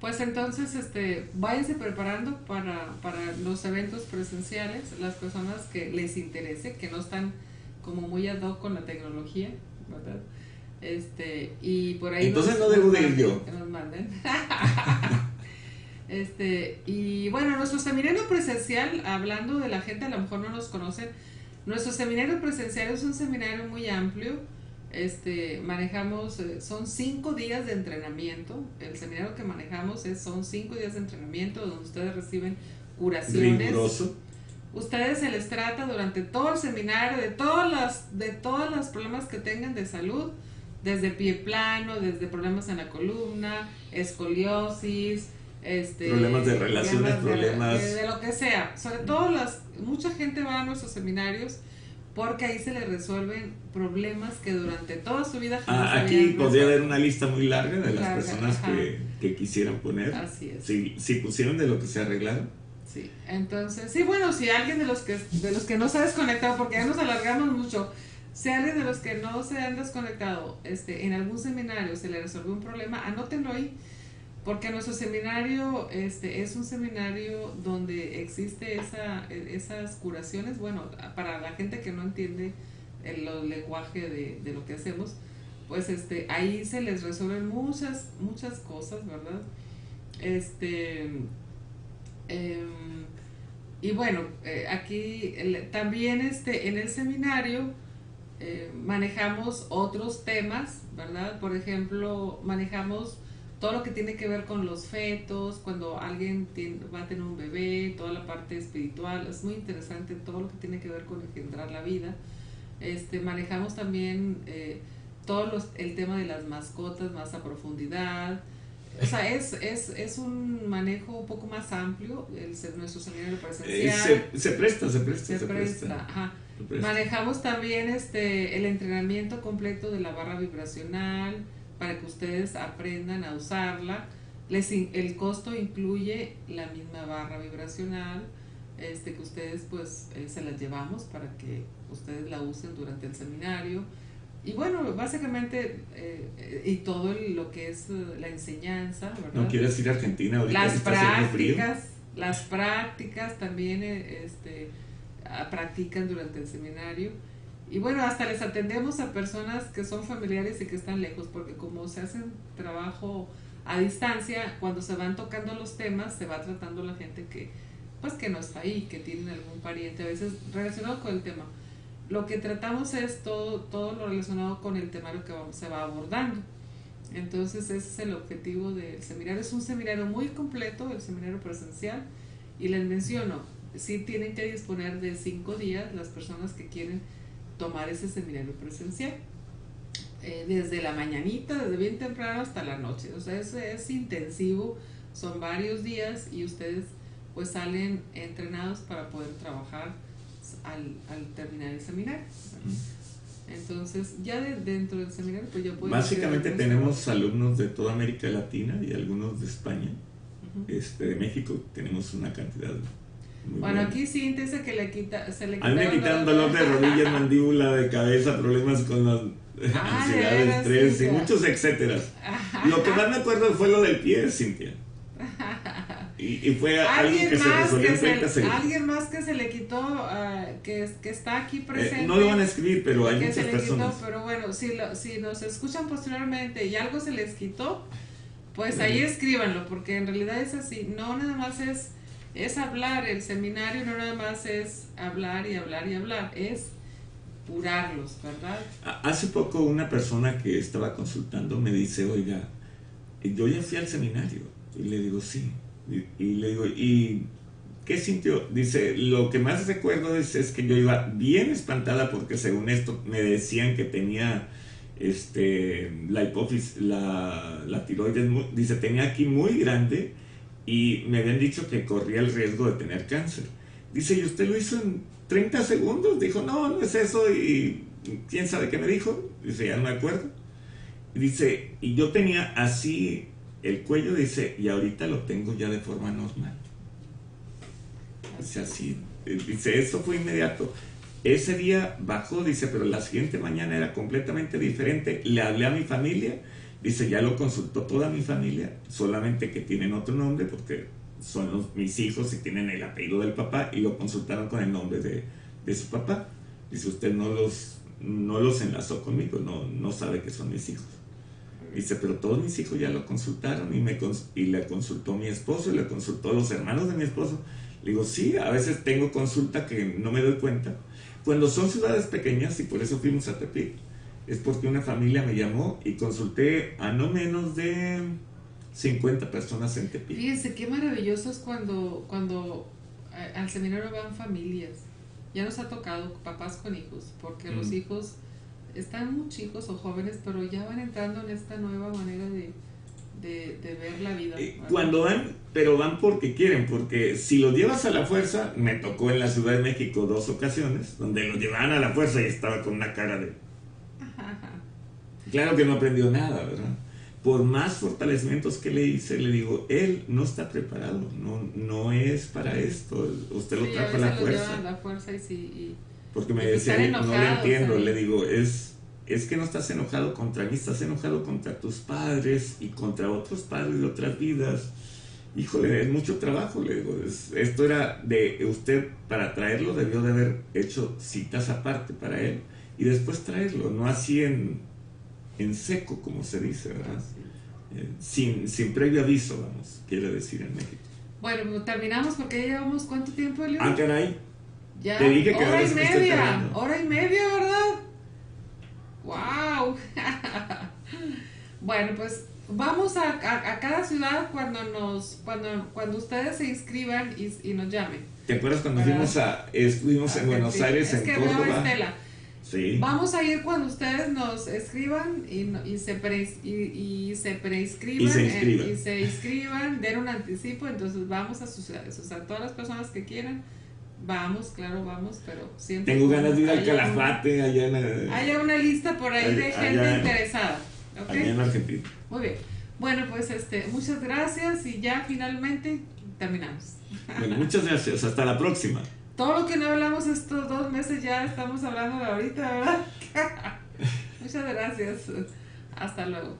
pues entonces este, váyanse preparando para, para los eventos presenciales, las personas que les interese, que no están como muy ad hoc con la tecnología, ¿verdad? Este, y por ahí Entonces no debo de ir yo. Que nos manden. este, y bueno, nuestro seminario presencial, hablando de la gente, a lo mejor no nos conocen, nuestro seminario presencial es un seminario muy amplio. Este, manejamos, eh, son cinco días de entrenamiento. El seminario que manejamos es, son cinco días de entrenamiento donde ustedes reciben curaciones. Ustedes se les trata durante todo el seminario de todas las, de todos los problemas que tengan de salud, desde pie plano, desde problemas en la columna, escoliosis, este, problemas de relaciones, problemas, de, lo que sea. Sobre todo las, mucha gente va a nuestros seminarios porque ahí se le resuelven problemas que durante toda su vida ah, aquí podría haber una lista muy larga de las personas que, que, quisieran poner. Así es. Si, si pusieron de lo que se arreglaron. Sí entonces sí bueno si alguien de los que de los que no se ha desconectado porque ya nos alargamos mucho si alguien de los que no se han desconectado este en algún seminario se le resolvió un problema anótenlo ahí porque nuestro seminario este, es un seminario donde existe esa, esas curaciones, bueno, para la gente que no entiende el, lenguaje de, de, lo que hacemos, pues este, ahí se les resuelven muchas, muchas cosas, ¿verdad? Este, em, y bueno, eh, aquí también este, en el seminario eh, manejamos otros temas, ¿verdad? Por ejemplo, manejamos todo lo que tiene que ver con los fetos, cuando alguien va a tener un bebé, toda la parte espiritual, es muy interesante todo lo que tiene que ver con engendrar la vida. Este, manejamos también eh, todo los, el tema de las mascotas más a profundidad. O sea, es, es, es un manejo un poco más amplio, el, nuestro seminario presencial. Eh, se, se, presta, se presta. Se, presta, Ajá. Manejamos también este, el entrenamiento completo de la barra vibracional, para que ustedes aprendan a usarla. Les, el costo incluye la misma barra vibracional, este, que ustedes pues eh, se las llevamos para que ustedes la usen durante el seminario. Y bueno, básicamente, eh, y todo lo que es eh, la enseñanza, ¿verdad? ¿No quieres ir a Argentina ahorita Las prácticas, las prácticas también este, practican durante el seminario. Y bueno, hasta les atendemos a personas que son familiares y que están lejos, porque como se hacen trabajo a distancia, cuando se van tocando los temas, se va tratando la gente que, pues que no está ahí, que tienen algún pariente, a veces relacionado con el tema. Lo que tratamos es todo, todo lo relacionado con el temario que se va abordando. Entonces ese es el objetivo del seminario. Es un seminario muy completo, el seminario presencial. Y les menciono, si tienen que disponer de cinco días las personas que quieren tomar ese seminario presencial. eh, desde la mañanita, desde bien temprano hasta la noche. O sea, es, es intensivo, son varios días y ustedes pues salen entrenados para poder trabajar al, al terminar el seminario. Entonces, ya de, dentro del seminario, pues yo puedo... Básicamente tenemos alumnos de toda América Latina y algunos de España. este, de México tenemos una cantidad. Bueno, aquí sí dice que le quita, se le A mí me quitaron dolor de rodilla, mandíbula, de cabeza, problemas con la Ah, ansiedad, veras, estrés y muchos etcétera. Lo que más me acuerdo fue lo del pie, Cintia. Y, y fue algo Alguien que se más resolvió que, en 30 se, segundos. alguien más que se le quitó, ah, que, que está aquí presente. Eh, no lo van a escribir, pero hay que muchas se le personas. quitó, pero bueno, si, lo- si nos escuchan posteriormente y algo se les quitó, pues ahí escríbanlo, porque en realidad es así, no nada más es, es hablar, el seminario no nada más es hablar y hablar y hablar, es curarlos, ¿verdad? A- Hace poco una persona que estaba consultando me dice, oiga, yo ya fui al seminario. Y le digo, sí. Y, le digo, ¿y qué sintió? Dice, lo que más recuerdo es, que yo iba bien espantada porque según esto me decían que tenía este, la hipófisis, la, la tiroides, dice, tenía aquí muy grande y me habían dicho que corría el riesgo de tener cáncer. Dice, ¿y usted lo hizo en 30 segundos? Dijo, no, no es eso. Y quién sabe qué me dijo. Dice, ya no me acuerdo. Dice, y yo tenía así el cuello, dice, y ahorita lo tengo ya de forma normal. Dice, así. Dice, eso fue inmediato. Ese día bajó, dice, pero la siguiente mañana era completamente diferente. Le hablé a mi familia, dice, ya lo consultó toda mi familia, solamente que tienen otro nombre porque son mis hijos y tienen el apellido del papá y lo consultaron con el nombre de, de su papá. Dice, usted no los, no los enlazó conmigo, no, no sabe que son mis hijos. Dice, pero todos mis hijos ya lo consultaron y, me y le consultó mi esposo y le consultó los hermanos de mi esposo. Le digo, sí, a veces tengo consulta que no me doy cuenta. Cuando son ciudades pequeñas, y por eso fuimos a Tepic, es porque una familia me llamó y consulté a no menos de 50 personas en Tepic. Fíjense qué maravilloso es cuando, cuando eh, al seminario van familias. Ya nos ha tocado papás con hijos, porque los Mm. hijos están muy chicos o jóvenes, pero ya van entrando en esta nueva manera de, de, de ver la vida. Eh, ¿verdad? Cuando van, pero van porque quieren, porque si los llevas a la fuerza, me tocó en la Ciudad de México dos ocasiones, donde los llevaban a la fuerza y estaba con una cara de... Claro que no aprendió nada, ¿verdad? Por más fortalecimientos que le hice, le digo, él no está preparado, no, no es para esto, usted lo Sí, trajo a la fuerza. la fuerza y sí. y- Porque me Y decía, no le entiendo, le digo, es, es que no estás enojado contra mí, estás enojado contra tus padres y contra otros padres de otras vidas. Híjole, es mucho trabajo, le digo, es- esto era de usted, para traerlo debió de haber hecho citas aparte para él y después traerlo, no así en, en seco, como se dice, ¿verdad? Eh, sin, sin previo aviso, vamos, quiere decir en México. Bueno, pues terminamos porque ya llevamos cuánto tiempo, Elio? Ah, caray, Ya, Te dije que hora y media, hora y media, ¿verdad? ¡Wow! bueno, pues vamos a, a- a cada ciudad cuando nos, cuando, cuando ustedes se inscriban y, y nos llamen. ¿te acuerdas cuando fuimos a, estuvimos en Buenos. Aires, es en que veo a Córdoba? Estela. Sí. Vamos a ir cuando ustedes nos escriban y, se, pre, y, y se preinscriban Y se eh, inscriban. y se inscriban, den un anticipo, entonces vamos a sus sea, todas las personas que quieran, vamos, claro, vamos, pero siempre. Tengo ganas de ir al una- Calafate allá en, Haya una lista por ahí de gente interesada. ¿ok? allá en Argentina. Muy bien. Bueno, pues este, muchas gracias y ya finalmente terminamos. Bueno, muchas gracias. Hasta la próxima. Todo lo que no hablamos estos dos meses ya estamos hablando de ahorita, ¿verdad? Muchas gracias. Hasta luego.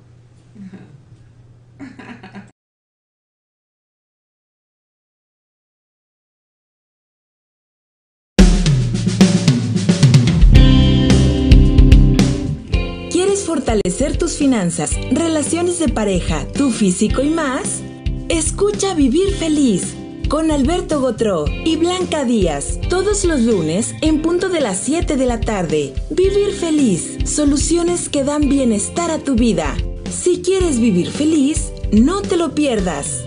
¿Quieres fortalecer tus finanzas, relaciones de pareja, tu físico y más? Escucha Vivir Feliz con Alberto Gotró y Blanca Díaz todos los lunes en punto de las 7 de la tarde. Vivir Feliz, soluciones que dan bienestar a tu vida. Si quieres vivir feliz, no te lo pierdas.